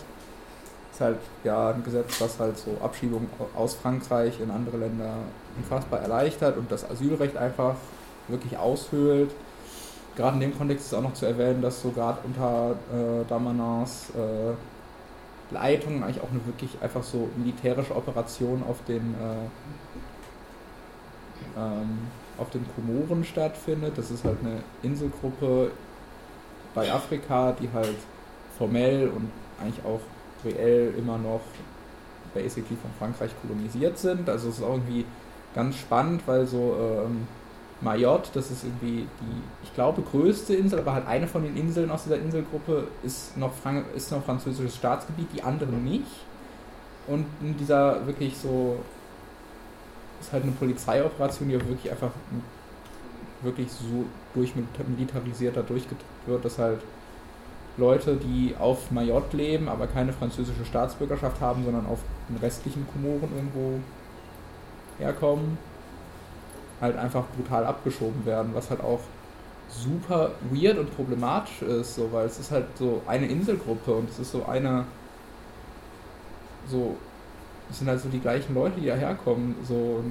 ist halt ja ein Gesetz, was halt so Abschiebungen aus Frankreich in andere Länder unfassbar erleichtert und das Asylrecht einfach wirklich aushöhlt. Gerade in dem Kontext ist auch noch zu erwähnen, dass so gerade unter äh, Damanins äh, Leitung eigentlich auch eine wirklich einfach so militärische Operation auf den äh, ähm, auf den Komoren stattfindet. Das ist halt eine Inselgruppe bei Afrika, die halt formell und eigentlich auch reell immer noch basically von Frankreich kolonisiert sind. Also es ist auch irgendwie ganz spannend, weil so ähm, Mayotte, das ist irgendwie die, ich glaube, größte Insel, aber halt eine von den Inseln aus dieser Inselgruppe ist noch, Frank ist noch französisches Staatsgebiet, die anderen nicht. Und in dieser wirklich so, ist halt eine Polizeioperation, die wirklich einfach wirklich so durchmilitarisierter durchgedrückt wird, dass halt Leute, die auf Mayotte leben, aber keine französische Staatsbürgerschaft haben, sondern auf den restlichen Komoren irgendwo herkommen, halt einfach brutal abgeschoben werden, was halt auch super weird und problematisch ist, so, weil es ist halt so eine Inselgruppe und es ist so eine, so, es sind halt so die gleichen Leute, die daherkommen, so,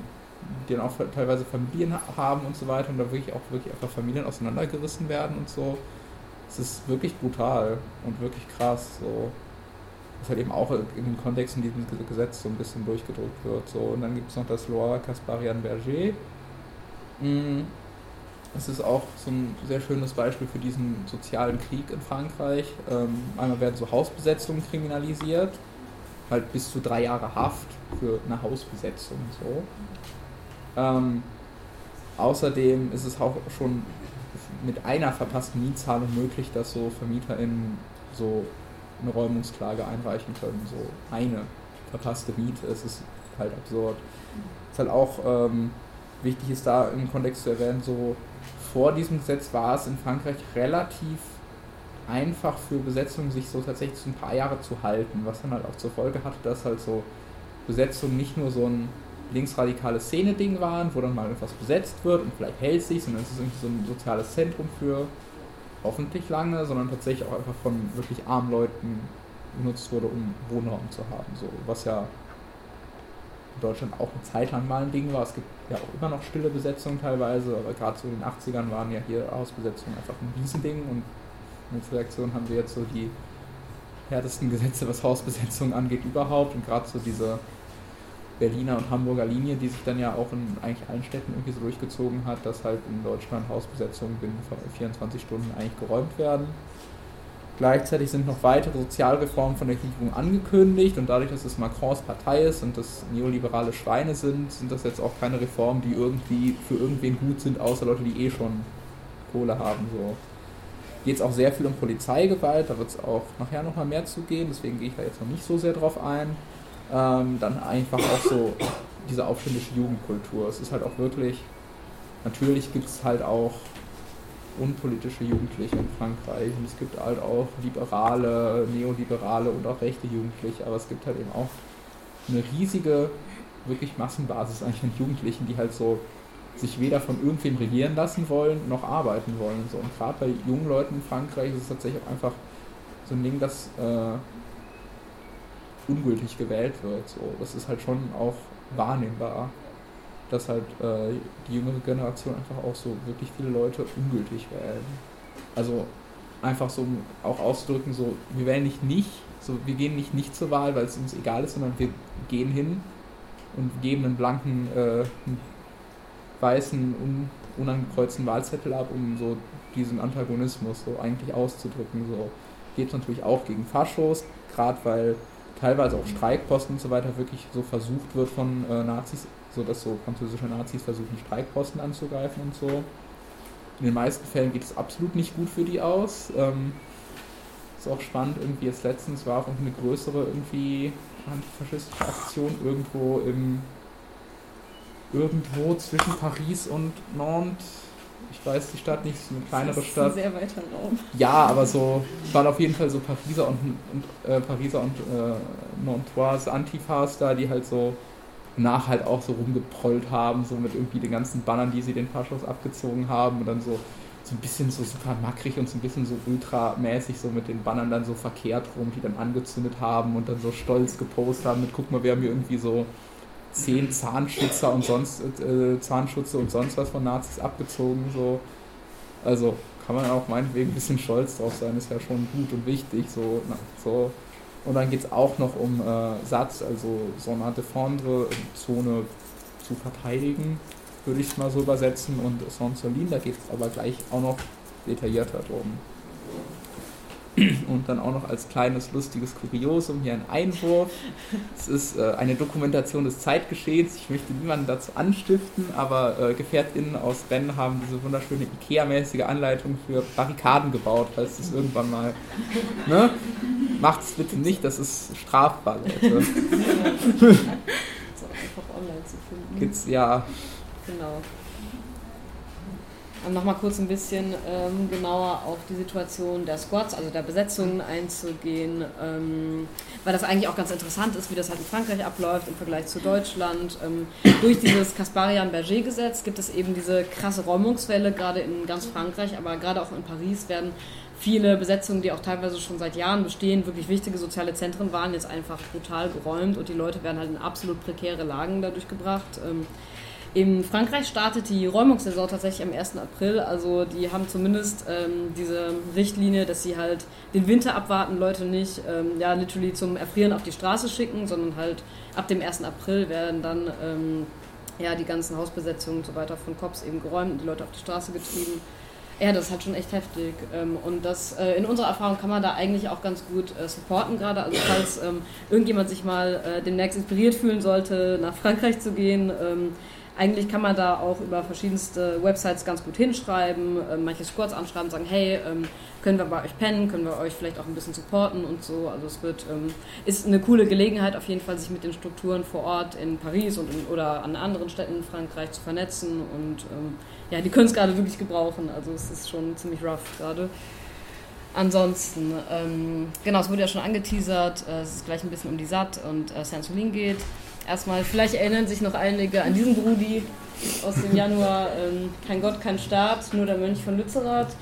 die dann auch teilweise Familien haben und so weiter und da wirklich auch wirklich einfach Familien auseinandergerissen werden und so. Es ist wirklich brutal und wirklich krass, so. Was halt eben auch in dem Kontext in diesem Gesetz so ein bisschen durchgedrückt wird. So. Und dann gibt es noch das Loire Casparian Berger, Mm, es ist auch so ein sehr schönes Beispiel für diesen sozialen Krieg in Frankreich. Ähm, einmal werden so Hausbesetzungen kriminalisiert, halt bis zu drei Jahre Haft für eine Hausbesetzung. So. Ähm, außerdem ist es auch schon mit einer verpassten Mietzahlung möglich, dass so VermieterInnen so eine Räumungsklage einreichen können. So eine verpasste Miete, es ist halt absurd. Es ist halt auch ähm, wichtig ist da im Kontext zu erwähnen, so vor diesem Gesetz war es in Frankreich relativ einfach für Besetzungen sich so tatsächlich so ein paar Jahre zu halten, was dann halt auch zur Folge hatte, dass halt so Besetzungen nicht nur so ein linksradikales Szene-Ding waren, wo dann mal etwas besetzt wird und vielleicht hält sich, sondern es ist irgendwie so ein soziales Zentrum für hoffentlich lange, sondern tatsächlich auch einfach von wirklich armen Leuten genutzt wurde, um Wohnraum zu haben, so was ja in Deutschland auch eine Zeit lang mal ein Ding war. Es gibt ja auch immer noch stille Besetzungen teilweise, aber gerade so in den 80ern waren ja hier Hausbesetzungen einfach ein Riesending und als Reaktion haben wir jetzt so die härtesten Gesetze, was Hausbesetzungen angeht, überhaupt und gerade so diese Berliner und Hamburger Linie, die sich dann ja auch in eigentlich allen Städten irgendwie so durchgezogen hat, dass halt in Deutschland Hausbesetzungen binnen 24 Stunden eigentlich geräumt werden. Gleichzeitig sind noch weitere Sozialreformen von der Regierung angekündigt und dadurch, dass es Macrons Partei ist und das neoliberale Schweine sind, sind das jetzt auch keine Reformen, die irgendwie für irgendwen gut sind, außer Leute, die eh schon Kohle haben. So. Geht es auch sehr viel um Polizeigewalt, da wird es auch nachher nochmal mehr zu gehen, deswegen gehe ich da jetzt noch nicht so sehr drauf ein. Ähm, dann einfach auch so diese aufständische Jugendkultur. Es ist halt auch wirklich, natürlich gibt es halt auch unpolitische Jugendliche in Frankreich und es gibt halt auch liberale, neoliberale und auch rechte Jugendliche, aber es gibt halt eben auch eine riesige, wirklich Massenbasis eigentlich an Jugendlichen, die halt so sich weder von irgendwem regieren lassen wollen, noch arbeiten wollen. So. Und gerade bei jungen Leuten in Frankreich ist es tatsächlich auch einfach so ein Ding, das äh, ungültig gewählt wird. So. Das ist halt schon auch wahrnehmbar dass halt äh, die jüngere Generation einfach auch so wirklich viele Leute ungültig wählen. Also einfach so auch auszudrücken, so wir wählen nicht nicht, so wir gehen nicht nicht zur Wahl, weil es uns egal ist, sondern wir gehen hin und geben einen blanken, äh, weißen, un, unangekreuzten Wahlzettel ab, um so diesen Antagonismus so eigentlich auszudrücken. So geht natürlich auch gegen Faschos, gerade weil teilweise auch Streikposten und so weiter wirklich so versucht wird von äh, Nazis so dass so französische Nazis versuchen, Streikposten anzugreifen und so. In den meisten Fällen geht es absolut nicht gut für die aus. Ähm, ist auch spannend, irgendwie jetzt letztens war auch eine größere irgendwie antifaschistische Aktion irgendwo im irgendwo zwischen Paris und Nantes. Ich weiß die Stadt nicht, ist eine kleinere das ist Stadt. Ein sehr weiter Raum. Ja, aber so waren auf jeden Fall so Pariser und, und äh, Pariser und äh, Nantoise Antifas da, die halt so nach halt auch so rumgeprollt haben, so mit irgendwie den ganzen Bannern, die sie den Faschos abgezogen haben und dann so, so ein bisschen so super mackrig und so ein bisschen so ultramäßig so mit den Bannern dann so verkehrt rum, die dann angezündet haben und dann so stolz gepostet haben mit, guck mal, wir haben hier irgendwie so zehn Zahnschützer und sonst äh, Zahnschutze und sonst was von Nazis abgezogen, so. Also kann man auch meinetwegen ein bisschen stolz drauf sein, ist ja schon gut und wichtig, so, na, so und dann geht es auch noch um äh, Satz, also Zone Défendre, Zone zu verteidigen, würde ich es mal so übersetzen. Und Saint Solin, da geht es aber gleich auch noch detaillierter drum. Und dann auch noch als kleines lustiges Kuriosum hier ein Einwurf. Es ist äh, eine Dokumentation des Zeitgeschehens. Ich möchte niemanden dazu anstiften, aber äh, GefährtInnen aus Rennen haben diese wunderschöne Ikea-mäßige Anleitung für Barrikaden gebaut, falls es irgendwann mal. Ne? Macht es bitte nicht, das ist strafbar, Leute. Das ist auch einfach online zu finden. Gibt's ja. Genau. Nochmal kurz ein bisschen ähm, genauer auf die Situation der Squads, also der Besetzungen einzugehen, ähm, weil das eigentlich auch ganz interessant ist, wie das halt in Frankreich abläuft im Vergleich zu Deutschland. Ähm, durch dieses Kasparian-Berger-Gesetz gibt es eben diese krasse Räumungswelle, gerade in ganz Frankreich, aber gerade auch in Paris werden viele Besetzungen, die auch teilweise schon seit Jahren bestehen, wirklich wichtige soziale Zentren waren, jetzt einfach brutal geräumt und die Leute werden halt in absolut prekäre Lagen dadurch gebracht. In Frankreich startet die Räumungssaison tatsächlich am 1. April. Also die haben zumindest ähm, diese Richtlinie, dass sie halt den Winter abwarten, Leute nicht ähm, ja, literally zum Erfrieren auf die Straße schicken, sondern halt ab dem 1. April werden dann ähm, ja, die ganzen Hausbesetzungen und so weiter von Cops eben geräumt und die Leute auf die Straße getrieben. Ja, das ist halt schon echt heftig. Ähm, und das äh, in unserer Erfahrung kann man da eigentlich auch ganz gut äh, supporten gerade. Also falls ähm, irgendjemand sich mal äh, demnächst inspiriert fühlen sollte, nach Frankreich zu gehen, ähm, eigentlich kann man da auch über verschiedenste Websites ganz gut hinschreiben, äh, manche Squads anschreiben, sagen, hey, ähm, können wir bei euch pennen, können wir euch vielleicht auch ein bisschen supporten und so. Also es wird, ähm, ist eine coole Gelegenheit auf jeden Fall, sich mit den Strukturen vor Ort in Paris und in, oder an anderen Städten in Frankreich zu vernetzen und ähm, ja, die können es gerade wirklich gebrauchen. Also es ist schon ziemlich rough gerade. Ansonsten, ähm, genau, es wurde ja schon angeteasert, äh, es ist gleich ein bisschen um die SAT und äh, Saint-Solin geht. Erstmal, vielleicht erinnern sich noch einige an diesen Brudi aus dem Januar. Ähm, kein Gott, kein Staat, nur der Mönch von Lützerath.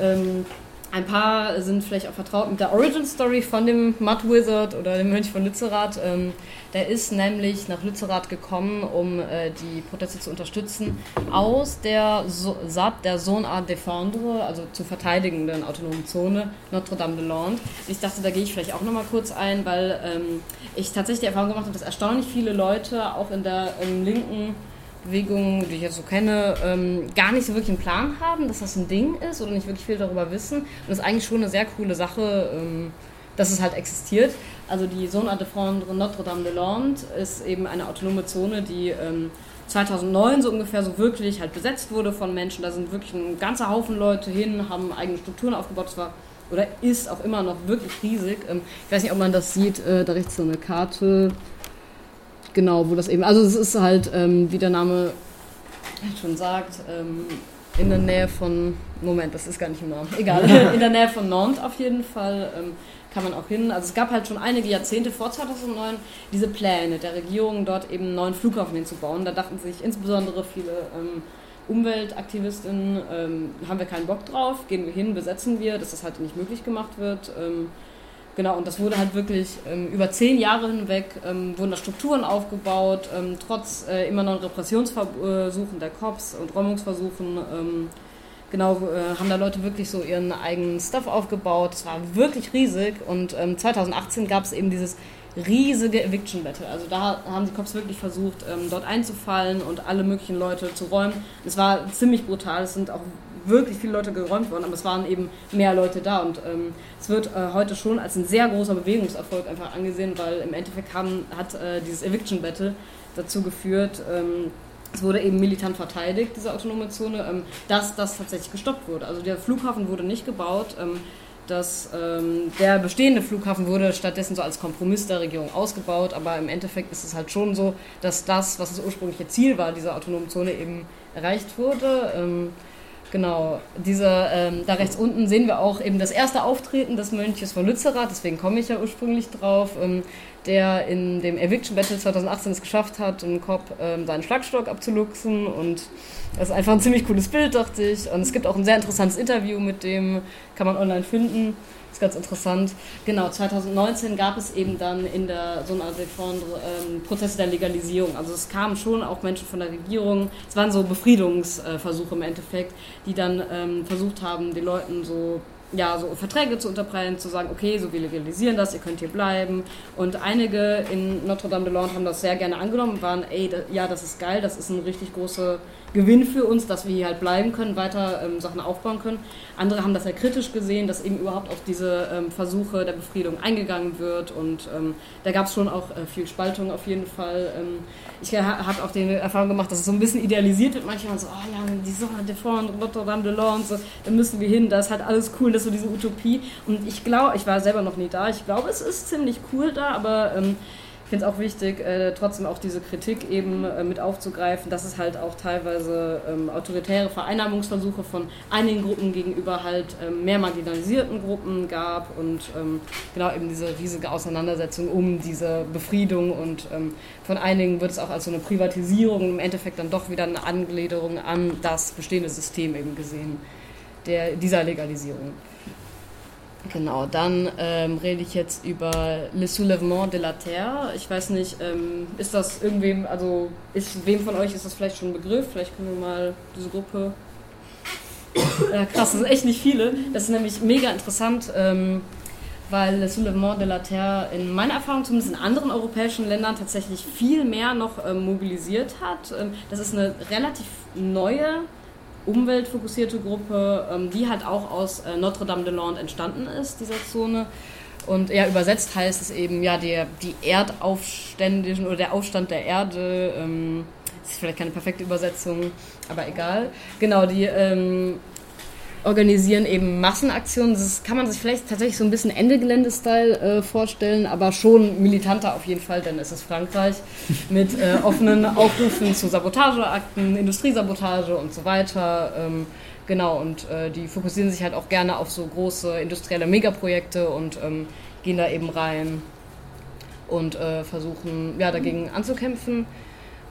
Ähm, ein paar sind vielleicht auch vertraut mit der Origin Story von dem Mud Wizard oder dem Mönch von Lützerath. Ähm, der ist nämlich nach Lützerath gekommen, um äh, die Proteste zu unterstützen, aus der so SAT, der Zone à Défendre, also zu verteidigenden autonomen Zone, Notre-Dame-de-Lande. Ich dachte, da gehe ich vielleicht auch nochmal kurz ein, weil ähm, ich tatsächlich die Erfahrung gemacht habe, dass erstaunlich viele Leute auch in der im linken Bewegungen, die ich jetzt so kenne, ähm, gar nicht so wirklich einen Plan haben, dass das ein Ding ist oder nicht wirklich viel darüber wissen. Und das ist eigentlich schon eine sehr coole Sache, ähm, dass es halt existiert. Also die Zone de Fondre Notre-Dame-de-Lande ist eben eine autonome Zone, die ähm, 2009 so ungefähr so wirklich halt besetzt wurde von Menschen. Da sind wirklich ein ganzer Haufen Leute hin, haben eigene Strukturen aufgebaut. Das war oder ist auch immer noch wirklich riesig. Ähm, ich weiß nicht, ob man das sieht, äh, da rechts so eine Karte genau, wo das eben, also es ist halt, ähm, wie der Name schon sagt, ähm, in der Nähe von, Moment, das ist gar nicht im Namen, egal, in der Nähe von Nantes auf jeden Fall ähm, kann man auch hin. Also es gab halt schon einige Jahrzehnte vor 2009 diese Pläne der Regierung, dort eben einen neuen Flughafen hinzubauen. Da dachten sich insbesondere viele ähm, Umweltaktivistinnen, ähm, haben wir keinen Bock drauf, gehen wir hin, besetzen wir, dass das halt nicht möglich gemacht wird. Ähm, Genau, und das wurde halt wirklich ähm, über zehn Jahre hinweg, ähm, wurden da Strukturen aufgebaut, ähm, trotz äh, immer noch Repressionsversuchen der Cops und Räumungsversuchen. Ähm, genau, äh, haben da Leute wirklich so ihren eigenen Stuff aufgebaut. Es war wirklich riesig und 2018 ähm, gab es eben dieses riesige Eviction Battle. Also da haben die Cops wirklich versucht, ähm, dort einzufallen und alle möglichen Leute zu räumen. Es war ziemlich brutal. Es sind auch wirklich viele Leute geräumt worden, aber es waren eben mehr Leute da und ähm, es wird äh, heute schon als ein sehr großer Bewegungserfolg einfach angesehen, weil im Endeffekt haben, hat äh, dieses Eviction Battle dazu geführt, ähm, es wurde eben militant verteidigt, diese autonome Zone, ähm, dass das tatsächlich gestoppt wurde. Also der Flughafen wurde nicht gebaut. Ähm, das, ähm, der bestehende Flughafen wurde stattdessen so als Kompromiss der Regierung ausgebaut, aber im Endeffekt ist es halt schon so, dass das, was das ursprüngliche Ziel war, dieser autonomen Zone eben erreicht wurde. Genau, diese, ähm, da rechts unten sehen wir auch eben das erste Auftreten des Mönches von Lützerath, deswegen komme ich ja ursprünglich drauf, ähm, der in dem Eviction Battle 2018 es geschafft hat, im Kopf ähm, seinen Schlagstock abzuluxen und das ist einfach ein ziemlich cooles Bild, dachte ich. Und es gibt auch ein sehr interessantes Interview mit dem, kann man online finden ist ganz interessant. Genau, 2019 gab es eben dann in der so einer Défendre ähm, Prozesse der Legalisierung. Also es kamen schon auch Menschen von der Regierung. Es waren so Befriedungsversuche im Endeffekt, die dann ähm, versucht haben, den Leuten so ja, so Verträge zu unterbreiten, zu sagen, okay, so wir legalisieren das, ihr könnt hier bleiben. Und einige in Notre-Dame-de-Lande haben das sehr gerne angenommen und waren, ey, ja, das ist geil, das ist ein richtig großer Gewinn für uns, dass wir hier halt bleiben können, weiter ähm, Sachen aufbauen können. Andere haben das sehr kritisch gesehen, dass eben überhaupt auf diese ähm, Versuche der Befriedung eingegangen wird und ähm, da gab es schon auch äh, viel Spaltung auf jeden Fall. Ähm, ich habe auch die Erfahrung gemacht, dass es so ein bisschen idealisiert wird. Manchmal so, oh ja, die Sonne de Fond, Notre-Dame de Lande, so, da müssen wir hin, da ist halt alles cool, das ist so diese Utopie. Und ich glaube, ich war selber noch nie da, ich glaube, es ist ziemlich cool da, aber ähm, finde es auch wichtig, äh, trotzdem auch diese Kritik eben äh, mit aufzugreifen, dass es halt auch teilweise ähm, autoritäre Vereinnahmungsversuche von einigen Gruppen gegenüber halt ähm, mehr marginalisierten Gruppen gab und ähm, genau eben diese riesige Auseinandersetzung um diese Befriedung und ähm, von einigen wird es auch als so eine Privatisierung im Endeffekt dann doch wieder eine Angliederung an das bestehende System eben gesehen, der, dieser Legalisierung. Genau, dann ähm, rede ich jetzt über Le Soulèvement de la Terre. Ich weiß nicht, ähm, ist das irgendwem, also ist wem von euch ist das vielleicht schon ein Begriff? Vielleicht können wir mal diese Gruppe. Äh, krass, das sind echt nicht viele. Das ist nämlich mega interessant, ähm, weil Le Soulèvement de la Terre in meiner Erfahrung zumindest in anderen europäischen Ländern tatsächlich viel mehr noch ähm, mobilisiert hat. Ähm, das ist eine relativ neue umweltfokussierte Gruppe, ähm, die halt auch aus äh, Notre-Dame-de-Lande entstanden ist, dieser Zone. Und ja, übersetzt heißt es eben, ja, der, die Erdaufständischen oder der Aufstand der Erde, ähm, ist vielleicht keine perfekte Übersetzung, aber egal. Genau, die ähm, organisieren eben Massenaktionen. Das kann man sich vielleicht tatsächlich so ein bisschen Ende-Gelände-Style äh, vorstellen, aber schon militanter auf jeden Fall, denn es ist Frankreich mit äh, offenen Aufrufen zu Sabotageakten, Industriesabotage und so weiter. Ähm, genau, und äh, die fokussieren sich halt auch gerne auf so große industrielle Megaprojekte und ähm, gehen da eben rein und äh, versuchen ja, dagegen anzukämpfen.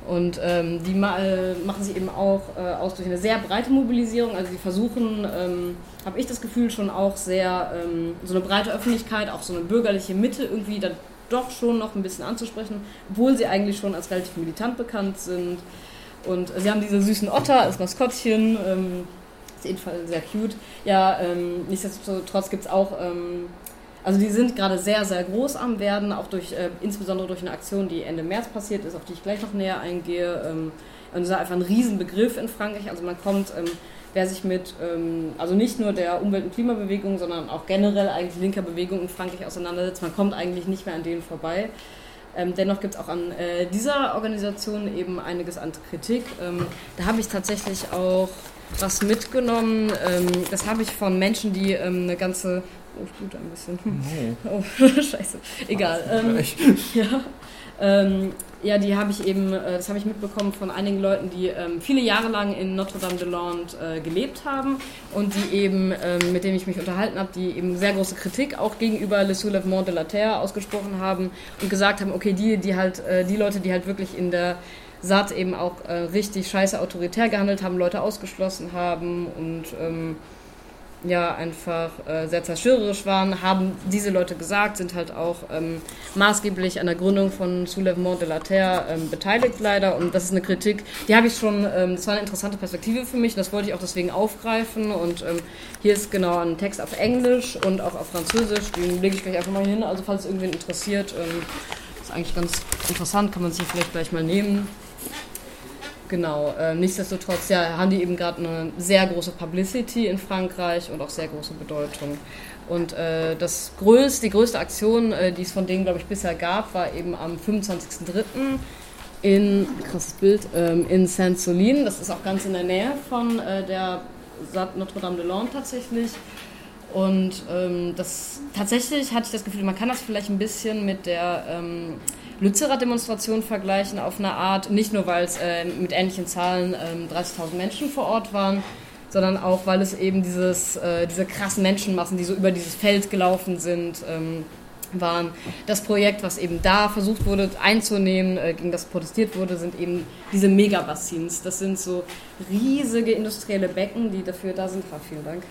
Und ähm, die ma äh, machen sich eben auch äh, aus durch eine sehr breite Mobilisierung. Also sie versuchen, ähm, habe ich das Gefühl, schon auch sehr ähm, so eine breite Öffentlichkeit, auch so eine bürgerliche Mitte irgendwie dann doch schon noch ein bisschen anzusprechen, obwohl sie eigentlich schon als relativ militant bekannt sind. Und sie haben diese süßen Otter als Maskottchen, ähm, ist jedenfalls sehr cute. Ja, ähm, nichtsdestotrotz gibt es auch ähm, also die sind gerade sehr, sehr groß am werden, auch durch, äh, insbesondere durch eine Aktion, die Ende März passiert ist, auf die ich gleich noch näher eingehe. Ähm, und das ist einfach ein Riesenbegriff in Frankreich. Also man kommt, ähm, wer sich mit, ähm, also nicht nur der Umwelt- und Klimabewegung, sondern auch generell eigentlich linker Bewegung in Frankreich auseinandersetzt, man kommt eigentlich nicht mehr an denen vorbei. Ähm, dennoch gibt es auch an äh, dieser Organisation eben einiges an Kritik. Ähm, da habe ich tatsächlich auch was mitgenommen. Ähm, das habe ich von Menschen, die ähm, eine ganze Oh, ich blute ein bisschen. Oh, oh scheiße. Egal. Ähm, ja. Ähm, ja, die habe ich eben, äh, das habe ich mitbekommen von einigen Leuten, die ähm, viele Jahre lang in Notre-Dame-de-Lande äh, gelebt haben und die eben, ähm, mit denen ich mich unterhalten habe, die eben sehr große Kritik auch gegenüber Le Soulèvement de la Terre ausgesprochen haben und gesagt haben, okay, die, die halt, äh, die Leute, die halt wirklich in der SAT eben auch äh, richtig scheiße autoritär gehandelt haben, Leute ausgeschlossen haben und ähm, ja einfach äh, sehr zerstörerisch waren, haben diese Leute gesagt, sind halt auch ähm, maßgeblich an der Gründung von Soulèvement de la Terre ähm, beteiligt leider. Und das ist eine Kritik, die habe ich schon, ähm, das war eine interessante Perspektive für mich, das wollte ich auch deswegen aufgreifen. Und ähm, hier ist genau ein Text auf Englisch und auch auf Französisch, den lege ich gleich einfach mal hin, also falls es irgendwen interessiert, ähm, ist eigentlich ganz interessant, kann man sich vielleicht gleich mal nehmen. Genau, äh, nichtsdestotrotz ja, haben die eben gerade eine sehr große Publicity in Frankreich und auch sehr große Bedeutung. Und äh, das größte, die größte Aktion, äh, die es von denen, glaube ich, bisher gab, war eben am 25.03. in, krasses Bild, ähm, in Saint-Solin. Das ist auch ganz in der Nähe von äh, der Notre-Dame-de-Lande tatsächlich. Und ähm, das tatsächlich hatte ich das Gefühl, man kann das vielleicht ein bisschen mit der ähm, Lützerer Demonstration vergleichen auf eine Art, nicht nur weil es äh, mit ähnlichen Zahlen äh, 30.000 Menschen vor Ort waren, sondern auch weil es eben dieses, äh, diese krassen Menschenmassen, die so über dieses Feld gelaufen sind, ähm, waren. Das Projekt, was eben da versucht wurde einzunehmen, äh, gegen das protestiert wurde, sind eben diese Megabassins. Das sind so riesige industrielle Becken, die dafür da sind, ah, vielen Dank,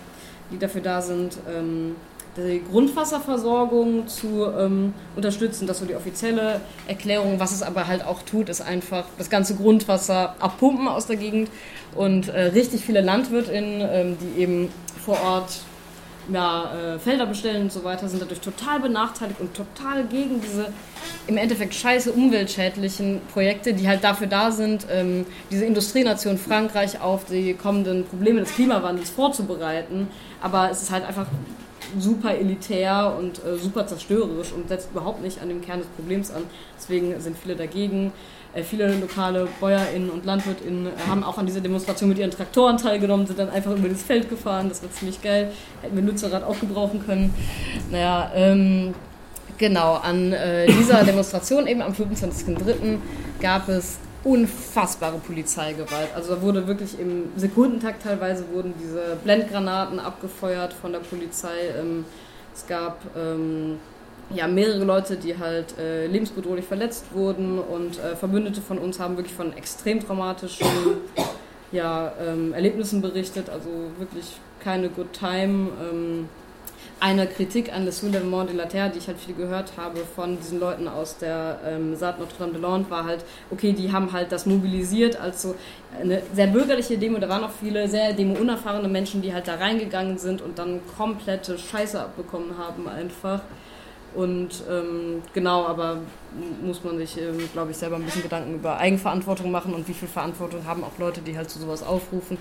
die dafür da sind, ähm, die Grundwasserversorgung zu ähm, unterstützen. Das ist so die offizielle Erklärung. Was es aber halt auch tut, ist einfach das ganze Grundwasser abpumpen aus der Gegend und äh, richtig viele LandwirtInnen, ähm, die eben vor Ort ja, äh, Felder bestellen und so weiter, sind dadurch total benachteiligt und total gegen diese im Endeffekt scheiße umweltschädlichen Projekte, die halt dafür da sind, ähm, diese Industrienation Frankreich auf die kommenden Probleme des Klimawandels vorzubereiten. Aber es ist halt einfach super elitär und äh, super zerstörerisch und setzt überhaupt nicht an dem Kern des Problems an. Deswegen sind viele dagegen. Äh, viele lokale BäuerInnen und LandwirtInnen äh, haben auch an dieser Demonstration mit ihren Traktoren teilgenommen, sind dann einfach über das Feld gefahren. Das war ziemlich geil. Hätten wir Nutzerrad auch gebrauchen können. Naja, ähm, genau, an äh, dieser Demonstration eben am 25.03. gab es unfassbare Polizeigewalt. Also da wurde wirklich im Sekundentakt teilweise wurden diese Blendgranaten abgefeuert von der Polizei. Ähm, es gab ähm, ja, mehrere Leute, die halt äh, lebensbedrohlich verletzt wurden und äh, Verbündete von uns haben wirklich von extrem traumatischen ja, ähm, Erlebnissen berichtet. Also wirklich keine good time. Ähm, eine Kritik an Le Soulèvement de la Terre, die ich halt viel gehört habe von diesen Leuten aus der ähm, Saat Notre-Dame-de-Lande, war halt, okay, die haben halt das mobilisiert als so eine sehr bürgerliche Demo. Da waren auch viele sehr demo-unerfahrene Menschen, die halt da reingegangen sind und dann komplette Scheiße abbekommen haben einfach. Und ähm, genau, aber muss man sich, ähm, glaube ich, selber ein bisschen Gedanken über Eigenverantwortung machen und wie viel Verantwortung haben auch Leute, die halt zu sowas aufrufen.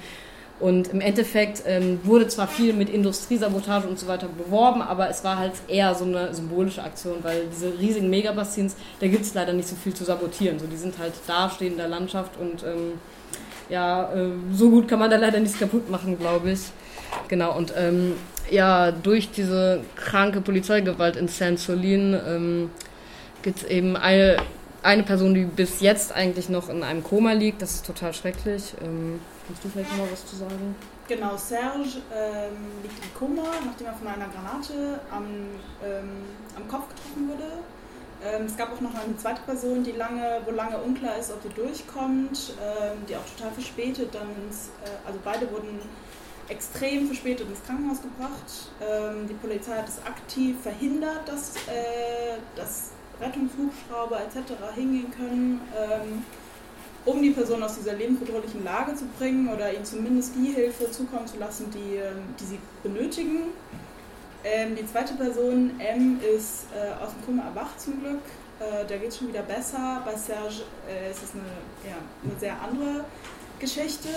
Und im Endeffekt ähm, wurde zwar viel mit Industriesabotage und so weiter beworben, aber es war halt eher so eine symbolische Aktion, weil diese riesigen Megabassins, da gibt es leider nicht so viel zu sabotieren. So, die sind halt da, stehen in der Landschaft und ähm, ja, äh, so gut kann man da leider nichts kaputt machen, glaube ich. Genau, und ähm, ja, durch diese kranke Polizeigewalt in Saint-Solin ähm, gibt es eben eine, eine Person, die bis jetzt eigentlich noch in einem Koma liegt. Das ist total schrecklich. Ähm, kannst du vielleicht noch mal was zu sagen? Genau, Serge ähm, liegt im Koma, nachdem er von einer Granate am, ähm, am Kopf getroffen wurde. Ähm, es gab auch noch eine zweite Person, die lange, wo lange unklar ist, ob sie durchkommt, ähm, die auch total verspätet dann äh, also beide wurden extrem verspätet ins Krankenhaus gebracht. Ähm, die Polizei hat es aktiv verhindert, dass, äh, dass Rettungshubschrauber etc. hingehen können, ähm, um die Person aus dieser lebensbedrohlichen Lage zu bringen oder ihnen zumindest die Hilfe zukommen zu lassen, die, ähm, die sie benötigen. Ähm, die zweite Person, M, ist äh, aus dem Kummer erwacht zum Glück. Äh, da geht es schon wieder besser. Bei Serge äh, ist es eine, ja, eine sehr andere Geschichte.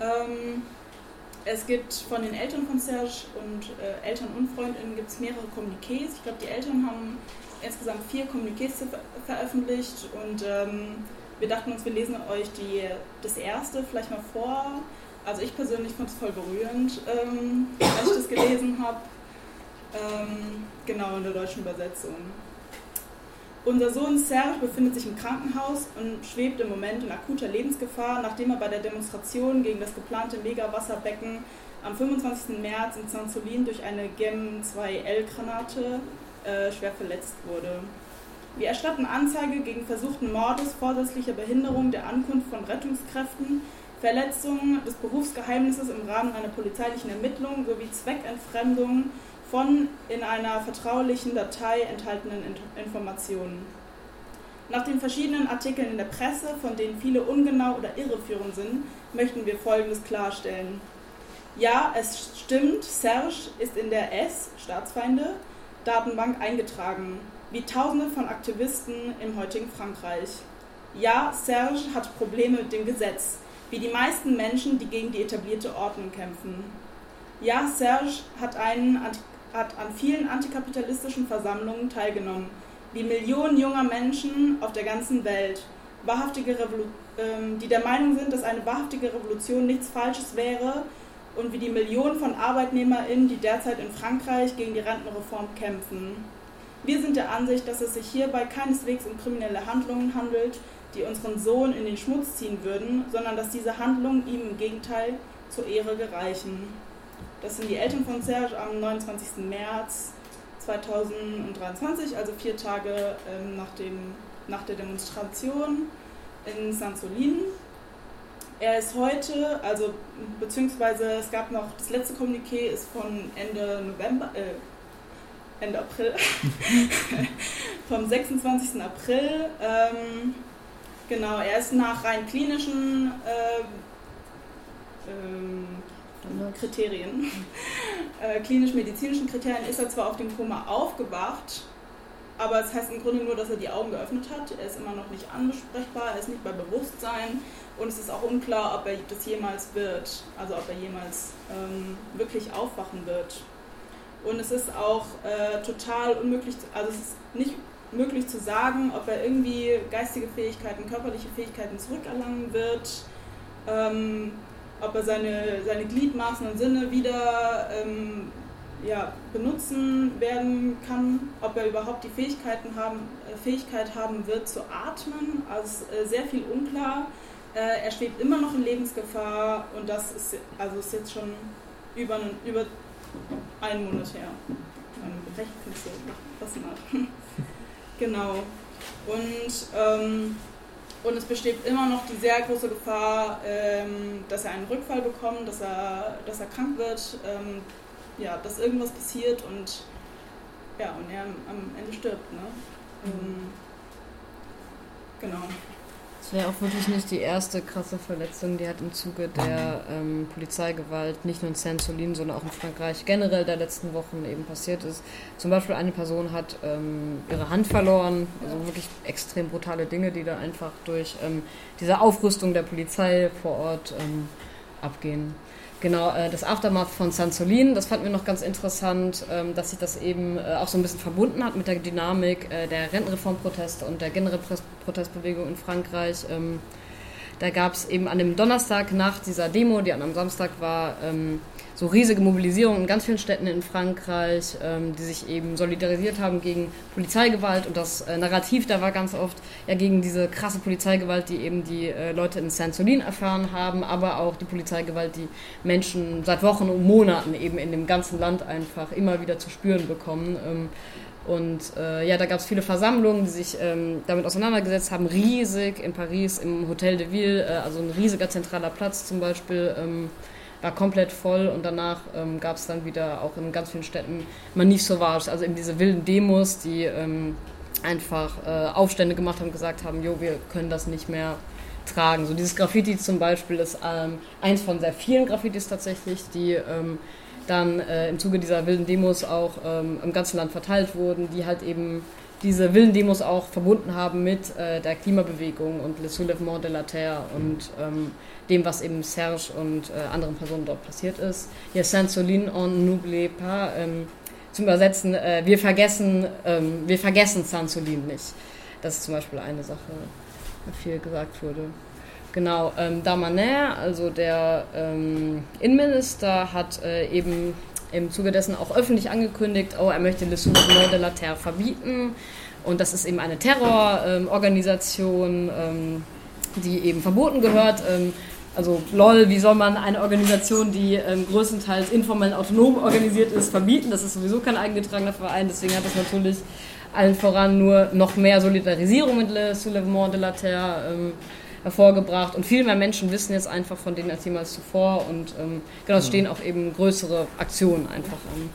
Ähm, es gibt von den Eltern von Serge und äh, Eltern und Freundinnen gibt es mehrere Kommuniqués. Ich glaube, die Eltern haben insgesamt vier Kommuniqués ver veröffentlicht und ähm, wir dachten uns, wir lesen euch die, das erste vielleicht mal vor. Also ich persönlich fand es voll berührend, ähm, als ich das gelesen habe. Ähm, genau in der deutschen Übersetzung. Unser Sohn Serge befindet sich im Krankenhaus und schwebt im Moment in akuter Lebensgefahr, nachdem er bei der Demonstration gegen das geplante Megawasserbecken am 25. März in Saint-Solin durch eine GEM-2L-Granate äh, schwer verletzt wurde. Wir erstatten Anzeige gegen versuchten Mordes, vorsätzlicher Behinderung der Ankunft von Rettungskräften, Verletzungen des Berufsgeheimnisses im Rahmen einer polizeilichen Ermittlung sowie Zweckentfremdung von in einer vertraulichen Datei enthaltenen Informationen. Nach den verschiedenen Artikeln in der Presse, von denen viele ungenau oder irreführend sind, möchten wir Folgendes klarstellen. Ja, es stimmt, Serge ist in der S, Staatsfeinde, Datenbank eingetragen, wie Tausende von Aktivisten im heutigen Frankreich. Ja, Serge hat Probleme mit dem Gesetz, wie die meisten Menschen, die gegen die etablierte Ordnung kämpfen. Ja, Serge hat einen hat an vielen antikapitalistischen Versammlungen teilgenommen, wie Millionen junger Menschen auf der ganzen Welt, wahrhaftige ähm, die der Meinung sind, dass eine wahrhaftige Revolution nichts Falsches wäre und wie die Millionen von ArbeitnehmerInnen, die derzeit in Frankreich gegen die Rentenreform kämpfen. Wir sind der Ansicht, dass es sich hierbei keineswegs um kriminelle Handlungen handelt, die unseren Sohn in den Schmutz ziehen würden, sondern dass diese Handlungen ihm im Gegenteil zur Ehre gereichen. Das sind die Eltern von Serge am 29. März 2023, also vier Tage ähm, nach, dem, nach der Demonstration in Saint-Solin. Er ist heute, also beziehungsweise es gab noch, das letzte Kommuniqué ist von Ende November, äh, Ende April, vom 26. April. Ähm, genau, er ist nach rein klinischen äh, ähm, Kriterien, äh, klinisch-medizinischen Kriterien, ist er zwar auf dem Koma aufgewacht, aber es heißt im Grunde nur, dass er die Augen geöffnet hat. Er ist immer noch nicht ansprechbar, er ist nicht bei Bewusstsein und es ist auch unklar, ob er das jemals wird, also ob er jemals ähm, wirklich aufwachen wird. Und es ist auch äh, total unmöglich, also es ist nicht möglich zu sagen, ob er irgendwie geistige Fähigkeiten, körperliche Fähigkeiten zurückerlangen wird, ähm, ob er seine, seine Gliedmaßen und Sinne wieder ähm, ja, benutzen werden kann, ob er überhaupt die Fähigkeiten haben, äh, Fähigkeit haben wird zu atmen. Also äh, sehr viel unklar. Äh, er schwebt immer noch in Lebensgefahr und das ist, also ist jetzt schon über, über einen Monat her. Recht so lassen hat. genau. Und, ähm, und es besteht immer noch die sehr große Gefahr, ähm, dass er einen Rückfall bekommt, dass er, dass er krank wird, ähm, ja, dass irgendwas passiert und, ja, und er am Ende stirbt. Ne? Mhm. genau. Das wäre auch wirklich nicht die erste krasse Verletzung, die hat im Zuge der ähm, Polizeigewalt nicht nur in Saint-Solin, sondern auch in Frankreich generell der letzten Wochen eben passiert ist. Zum Beispiel eine Person hat ähm, ihre Hand verloren, also wirklich extrem brutale Dinge, die da einfach durch ähm, diese Aufrüstung der Polizei vor Ort ähm, abgehen. Genau, äh, das Aftermath von Sansolin, das fanden wir noch ganz interessant, ähm, dass sich das eben äh, auch so ein bisschen verbunden hat mit der Dynamik äh, der Rentenreformproteste und der generellen Protestbewegung in Frankreich. Ähm, da gab es eben an dem Donnerstag nach dieser Demo, die an einem Samstag war, ähm, so riesige Mobilisierungen in ganz vielen Städten in Frankreich, ähm, die sich eben solidarisiert haben gegen Polizeigewalt. Und das äh, Narrativ da war ganz oft ja gegen diese krasse Polizeigewalt, die eben die äh, Leute in Saint-Solin erfahren haben, aber auch die Polizeigewalt, die Menschen seit Wochen und Monaten eben in dem ganzen Land einfach immer wieder zu spüren bekommen. Ähm, und äh, ja, da gab es viele Versammlungen, die sich ähm, damit auseinandergesetzt haben. Riesig in Paris im Hotel de Ville, äh, also ein riesiger zentraler Platz zum Beispiel. Ähm, war komplett voll und danach ähm, gab es dann wieder auch in ganz vielen Städten Manif Sauvage, also eben diese wilden Demos, die ähm, einfach äh, Aufstände gemacht haben, gesagt haben, jo, wir können das nicht mehr tragen. So dieses Graffiti zum Beispiel ist ähm, eins von sehr vielen Graffitis tatsächlich, die ähm, dann äh, im Zuge dieser wilden Demos auch ähm, im ganzen Land verteilt wurden, die halt eben diese wilden Demos auch verbunden haben mit äh, der Klimabewegung und Le Soulèvement de la Terre und ähm, dem, was eben Serge und äh, anderen Personen dort passiert ist. Hier Saint-Solin on n'oublie pas. Ähm, zum Übersetzen, äh, wir vergessen, ähm, vergessen Saint-Solin nicht. Das ist zum Beispiel eine Sache, die viel gesagt wurde. Genau, ähm, Damaner, also der ähm, Innenminister, hat äh, eben im Zuge dessen auch öffentlich angekündigt, oh, er möchte Le Soulèvement de la Terre verbieten. Und das ist eben eine Terrororganisation, ähm, die eben verboten gehört. Ähm, also lol, wie soll man eine Organisation, die ähm, größtenteils informell autonom organisiert ist, verbieten? Das ist sowieso kein eingetragener Verein, deswegen hat das natürlich allen voran nur noch mehr Solidarisierung mit Le Soulèvement de la Terre ähm, hervorgebracht. Und viel mehr Menschen wissen jetzt einfach von denen als jemals zuvor und ähm, genau, es stehen auch eben größere Aktionen einfach an.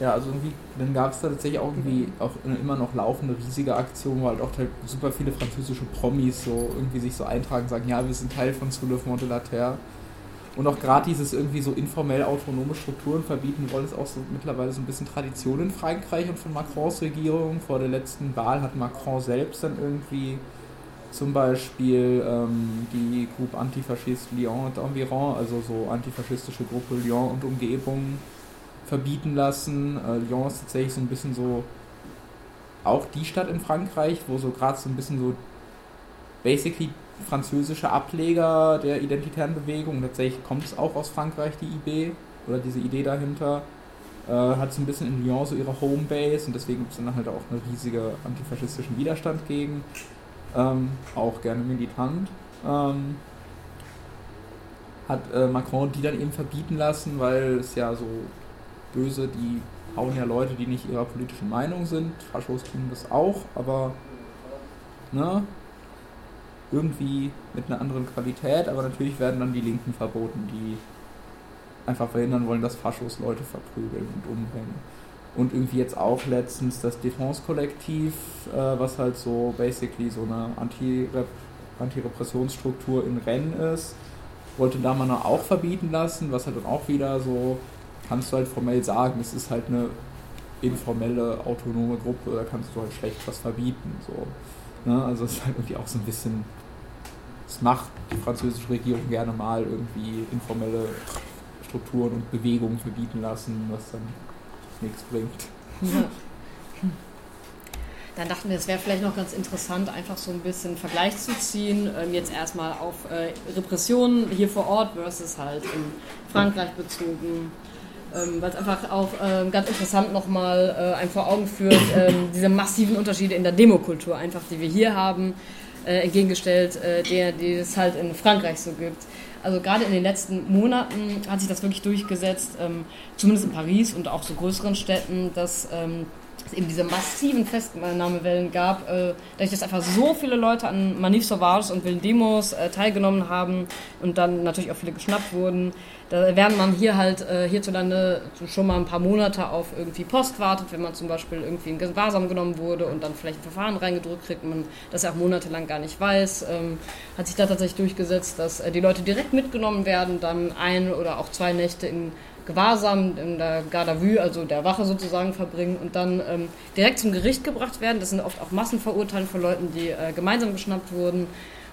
Ja, also irgendwie, dann gab es da tatsächlich auch irgendwie auch immer noch laufende riesige Aktionen, wo halt auch super viele französische Promis so irgendwie sich so eintragen, sagen, ja, wir sind Teil von Soulèvement de la Terre. Und auch gerade dieses irgendwie so informell autonome Strukturen verbieten wollen, ist auch so mittlerweile so ein bisschen Tradition in Frankreich und von Macrons Regierung. Vor der letzten Wahl hat Macron selbst dann irgendwie zum Beispiel ähm, die Groupe Antifaschist Lyon und Environ, also so antifaschistische Gruppe Lyon und Umgebung, verbieten lassen. Äh, Lyon ist tatsächlich so ein bisschen so auch die Stadt in Frankreich, wo so gerade so ein bisschen so basically französische Ableger der identitären Bewegung, tatsächlich kommt es auch aus Frankreich, die IB, oder diese Idee dahinter, äh, hat so ein bisschen in Lyon so ihre Homebase und deswegen gibt es dann halt auch einen riesigen antifaschistischen Widerstand gegen, ähm, auch gerne militant. Ähm, hat äh, Macron die dann eben verbieten lassen, weil es ja so böse, die hauen ja Leute, die nicht ihrer politischen Meinung sind. Faschos tun das auch, aber ne, irgendwie mit einer anderen Qualität. Aber natürlich werden dann die Linken verboten, die einfach verhindern wollen, dass Faschos Leute verprügeln und umbringen. Und irgendwie jetzt auch letztens das Défense-Kollektiv, äh, was halt so basically so eine Anti-Repressionsstruktur in Rennes ist, wollte Dahmer auch verbieten lassen, was halt dann auch wieder so, kannst du halt formell sagen, es ist halt eine informelle, autonome Gruppe, da kannst du halt schlecht was verbieten. So. Ne? Also es ist halt irgendwie auch so ein bisschen, es macht die französische Regierung gerne mal irgendwie informelle Strukturen und Bewegungen verbieten lassen, was dann nichts bringt. Dann dachten wir, es wäre vielleicht noch ganz interessant, einfach so ein bisschen Vergleich zu ziehen. Ähm, jetzt erstmal auf äh, Repressionen hier vor Ort versus halt in Frankreich bezogen. Ähm, Weil es einfach auch äh, ganz interessant nochmal äh, einem vor Augen führt, ähm, diese massiven Unterschiede in der Demokultur einfach, die wir hier haben, äh, entgegengestellt, äh, der, die es halt in Frankreich so gibt. Also gerade in den letzten Monaten hat sich das wirklich durchgesetzt, ähm, zumindest in Paris und auch so größeren Städten, dass ähm, es eben diese massiven Festnahmewellen gab, äh, dadurch, dass einfach so viele Leute an Manif Sauvage und wilden Demos äh, teilgenommen haben und dann natürlich auch viele geschnappt wurden. Da während man hier halt äh, hierzulande schon mal ein paar Monate auf irgendwie Post wartet, wenn man zum Beispiel irgendwie in Gewahrsam genommen wurde und dann vielleicht ein Verfahren reingedrückt kriegt, man das ja auch monatelang gar nicht weiß, ähm, hat sich da tatsächlich durchgesetzt, dass äh, die Leute direkt mitgenommen werden, dann ein oder auch zwei Nächte in Gewahrsam in der Garde vue, also der Wache sozusagen, verbringen und dann ähm, direkt zum Gericht gebracht werden. Das sind oft auch Massenverurteilungen von Leuten, die äh, gemeinsam geschnappt wurden.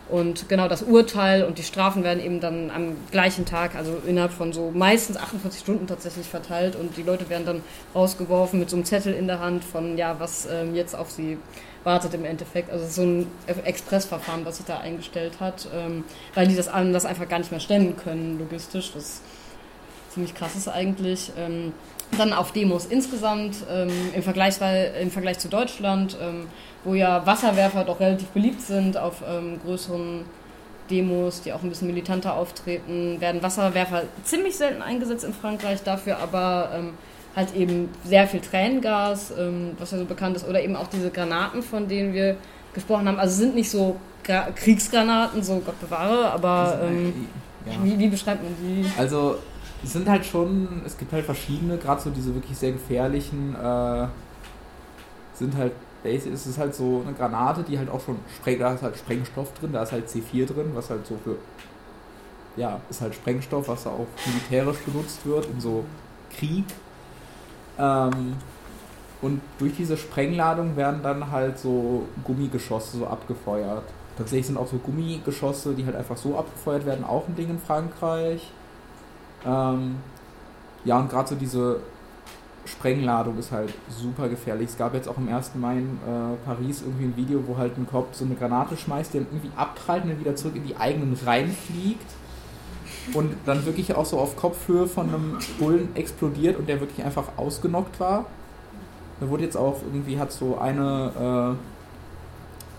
Und genau das Urteil und die Strafen werden eben dann am gleichen Tag, also innerhalb von so meistens 48 Stunden tatsächlich verteilt und die Leute werden dann rausgeworfen mit so einem Zettel in der Hand von, ja, was ähm, jetzt auf sie wartet im Endeffekt. Also so ein Expressverfahren, was sich da eingestellt hat, ähm, weil die das anders einfach gar nicht mehr stemmen können, logistisch. Das ziemlich krass ist eigentlich. Ähm, dann auf Demos insgesamt ähm, im, Vergleich, weil, im Vergleich zu Deutschland, ähm, wo ja Wasserwerfer doch relativ beliebt sind auf ähm, größeren Demos, die auch ein bisschen militanter auftreten, werden Wasserwerfer ziemlich selten eingesetzt in Frankreich, dafür aber ähm, halt eben sehr viel Tränengas, ähm, was ja so bekannt ist, oder eben auch diese Granaten, von denen wir gesprochen haben. Also sind nicht so Gra Kriegsgranaten, so Gott bewahre, aber ähm, ja. wie, wie beschreibt man die? Also es sind halt schon, es gibt halt verschiedene, gerade so diese wirklich sehr gefährlichen, äh, sind halt, es ist halt so eine Granate, die halt auch schon, da ist halt Sprengstoff drin, da ist halt C4 drin, was halt so für, ja, ist halt Sprengstoff, was auch militärisch benutzt wird in so Krieg. Ähm, und durch diese Sprengladung werden dann halt so Gummigeschosse so abgefeuert. Tatsächlich sind auch so Gummigeschosse, die halt einfach so abgefeuert werden, auch ein Ding in Frankreich. Ähm, ja, und gerade so diese Sprengladung ist halt super gefährlich. Es gab jetzt auch im 1. Mai in äh, Paris irgendwie ein Video, wo halt ein Kopf so eine Granate schmeißt, dann irgendwie abprallt und dann wieder zurück in die eigenen Reihen fliegt und dann wirklich auch so auf Kopfhöhe von einem Bullen explodiert und der wirklich einfach ausgenockt war. Da wurde jetzt auch irgendwie, hat so eine äh,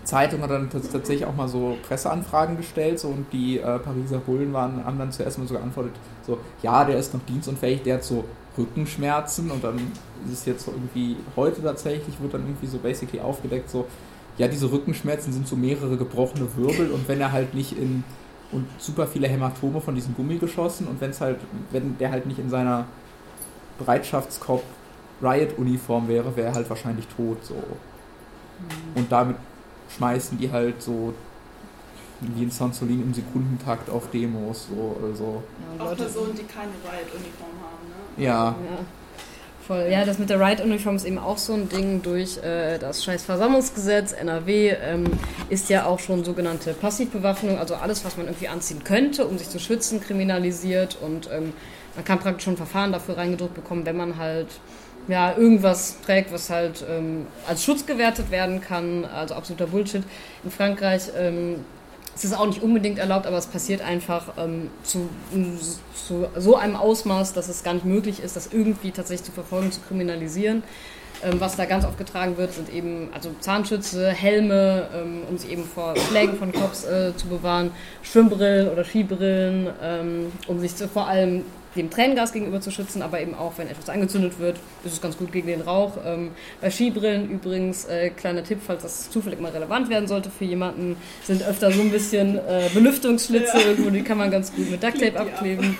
Zeitung hat dann tatsächlich auch mal so Presseanfragen gestellt so, und die äh, Pariser Bullen waren, haben dann zuerst mal so geantwortet, so, ja, der ist noch dienstunfähig, der hat so Rückenschmerzen und dann ist es jetzt so irgendwie, heute tatsächlich wird dann irgendwie so basically aufgedeckt, so, ja, diese Rückenschmerzen sind so mehrere gebrochene Wirbel und wenn er halt nicht in, und super viele Hämatome von diesem Gummi geschossen und wenn es halt, wenn der halt nicht in seiner Bereitschaftskorb Riot-Uniform wäre, wäre er halt wahrscheinlich tot, so. Mhm. Und damit schmeißen die halt so wie in Sansolin im Sekundentakt auf Demos so oder so. Ja, auch Personen, die keine Riot-Uniform haben, ne? Ja. ja. Voll. Ja, das mit der Riot-Uniform ist eben auch so ein Ding durch äh, das scheiß Versammlungsgesetz, NRW, ähm, ist ja auch schon sogenannte Passivbewaffnung, also alles, was man irgendwie anziehen könnte, um sich zu schützen, kriminalisiert und ähm, man kann praktisch schon ein Verfahren dafür reingedrückt bekommen, wenn man halt ja, irgendwas trägt, was halt ähm, als Schutz gewertet werden kann, also absoluter Bullshit. In Frankreich ähm, ist es auch nicht unbedingt erlaubt, aber es passiert einfach ähm, zu, zu, so einem Ausmaß, dass es gar nicht möglich ist, das irgendwie tatsächlich zu verfolgen, zu kriminalisieren. Ähm, was da ganz oft getragen wird, sind eben also Zahnschütze, Helme, ähm, um sich eben vor Schlägen von Cops äh, zu bewahren, Schwimmbrillen oder Skibrillen, ähm, um sich zu, vor allem dem Tränengas gegenüber zu schützen, aber eben auch, wenn etwas angezündet wird, ist es ganz gut gegen den Rauch. Ähm, bei Skibrillen übrigens, äh, kleiner Tipp, falls das zufällig mal relevant werden sollte für jemanden, sind öfter so ein bisschen äh, Belüftungsschlitze ja. irgendwo, die kann man ganz gut mit Ducktape abkleben.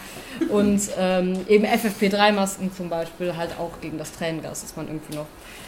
Und ähm, eben FFP3-Masken zum Beispiel halt auch gegen das Tränengas, dass man irgendwie noch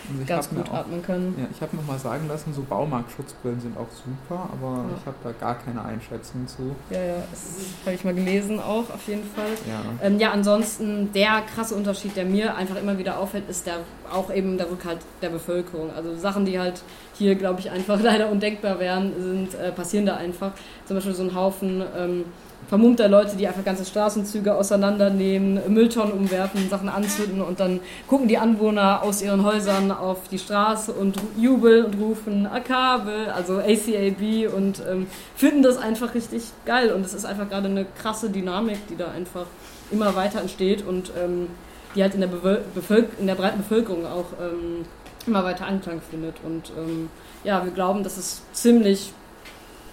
Also ganz gut auch- atmen können. Ja, ich habe noch mal sagen lassen, so Baumarktschutzbrillen sind auch super, aber Ja. ich habe da gar keine Einschätzung zu. Ja, ja, das habe ich mal gelesen auch, auf jeden Fall. Ja. Ähm, ja, ansonsten der krasse Unterschied, der mir einfach immer wieder auffällt, ist der auch eben der Rückhalt der Bevölkerung. Also Sachen, die halt hier, glaube ich, einfach leider undenkbar wären, sind, äh, passieren da einfach. Zum Beispiel so ein Haufen ähm, vermummter Leute, die einfach ganze Straßenzüge auseinandernehmen, Mülltonnen umwerfen, Sachen anzünden und dann gucken die Anwohner aus ihren Häusern auf die Straße und jubeln und rufen Akabe, also ACAB und ähm, finden das einfach richtig geil und es ist einfach gerade eine krasse Dynamik, die da einfach immer weiter entsteht und ähm, die halt in der, Bewöl Bevölk in der breiten Bevölkerung auch ähm, immer weiter Anklang findet. Und ähm, ja, wir glauben, dass es ziemlich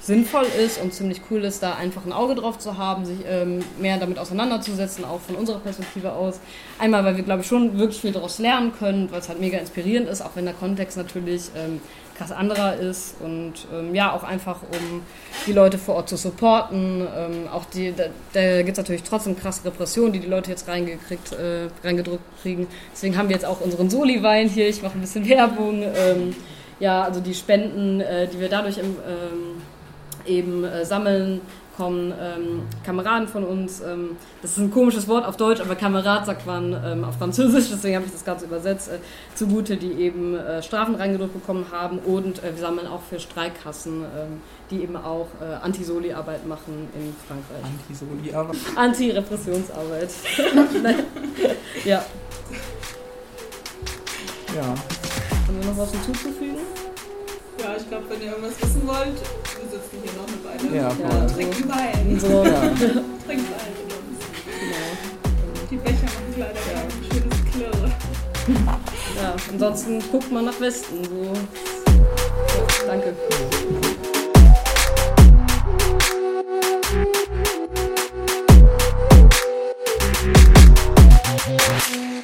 sinnvoll ist und ziemlich cool ist, da einfach ein Auge drauf zu haben, sich ähm, mehr damit auseinanderzusetzen, auch von unserer Perspektive aus. Einmal, weil wir, glaube ich, schon wirklich viel daraus lernen können, weil es halt mega inspirierend ist, auch wenn der Kontext natürlich ähm, krass anderer ist und ähm, ja, auch einfach, um die Leute vor Ort zu supporten. Ähm, auch die, da, da gibt es natürlich trotzdem krasse Repressionen, die die Leute jetzt reingekriegt, äh, reingedrückt kriegen. Deswegen haben wir jetzt auch unseren Soli-Wein hier. Ich mache ein bisschen Werbung. Ähm, ja, also die Spenden, äh, die wir dadurch im, ähm, eben äh, sammeln, kommen ähm, Kameraden von uns. Ähm, das ist ein komisches Wort auf Deutsch, aber Kamerad sagt man ähm, auf Französisch, deswegen habe ich das Ganze übersetzt, äh, zugute, die eben äh, Strafen reingedrückt bekommen haben und äh, wir sammeln auch für Streikkassen, ähm, die eben auch äh, Anti-Soli-Arbeit machen in Frankreich. Antisoli, aber Anti-Repressionsarbeit. Ja. ja. Haben wir noch was hinzuzufügen? Ja, ich glaube, wenn ihr irgendwas wissen wollt, wir sitzen hier noch eine Weile. Ja, Ja. Trinken Wein. So, Ja. Trinkt Wein mit uns. genau. Die Becher machen leider Ja. ein schönes Klirre. Ja, ansonsten guckt mal nach Westen. So. Ja, danke. Natürlich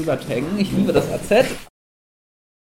drüber taggen. Ich liebe das AZ.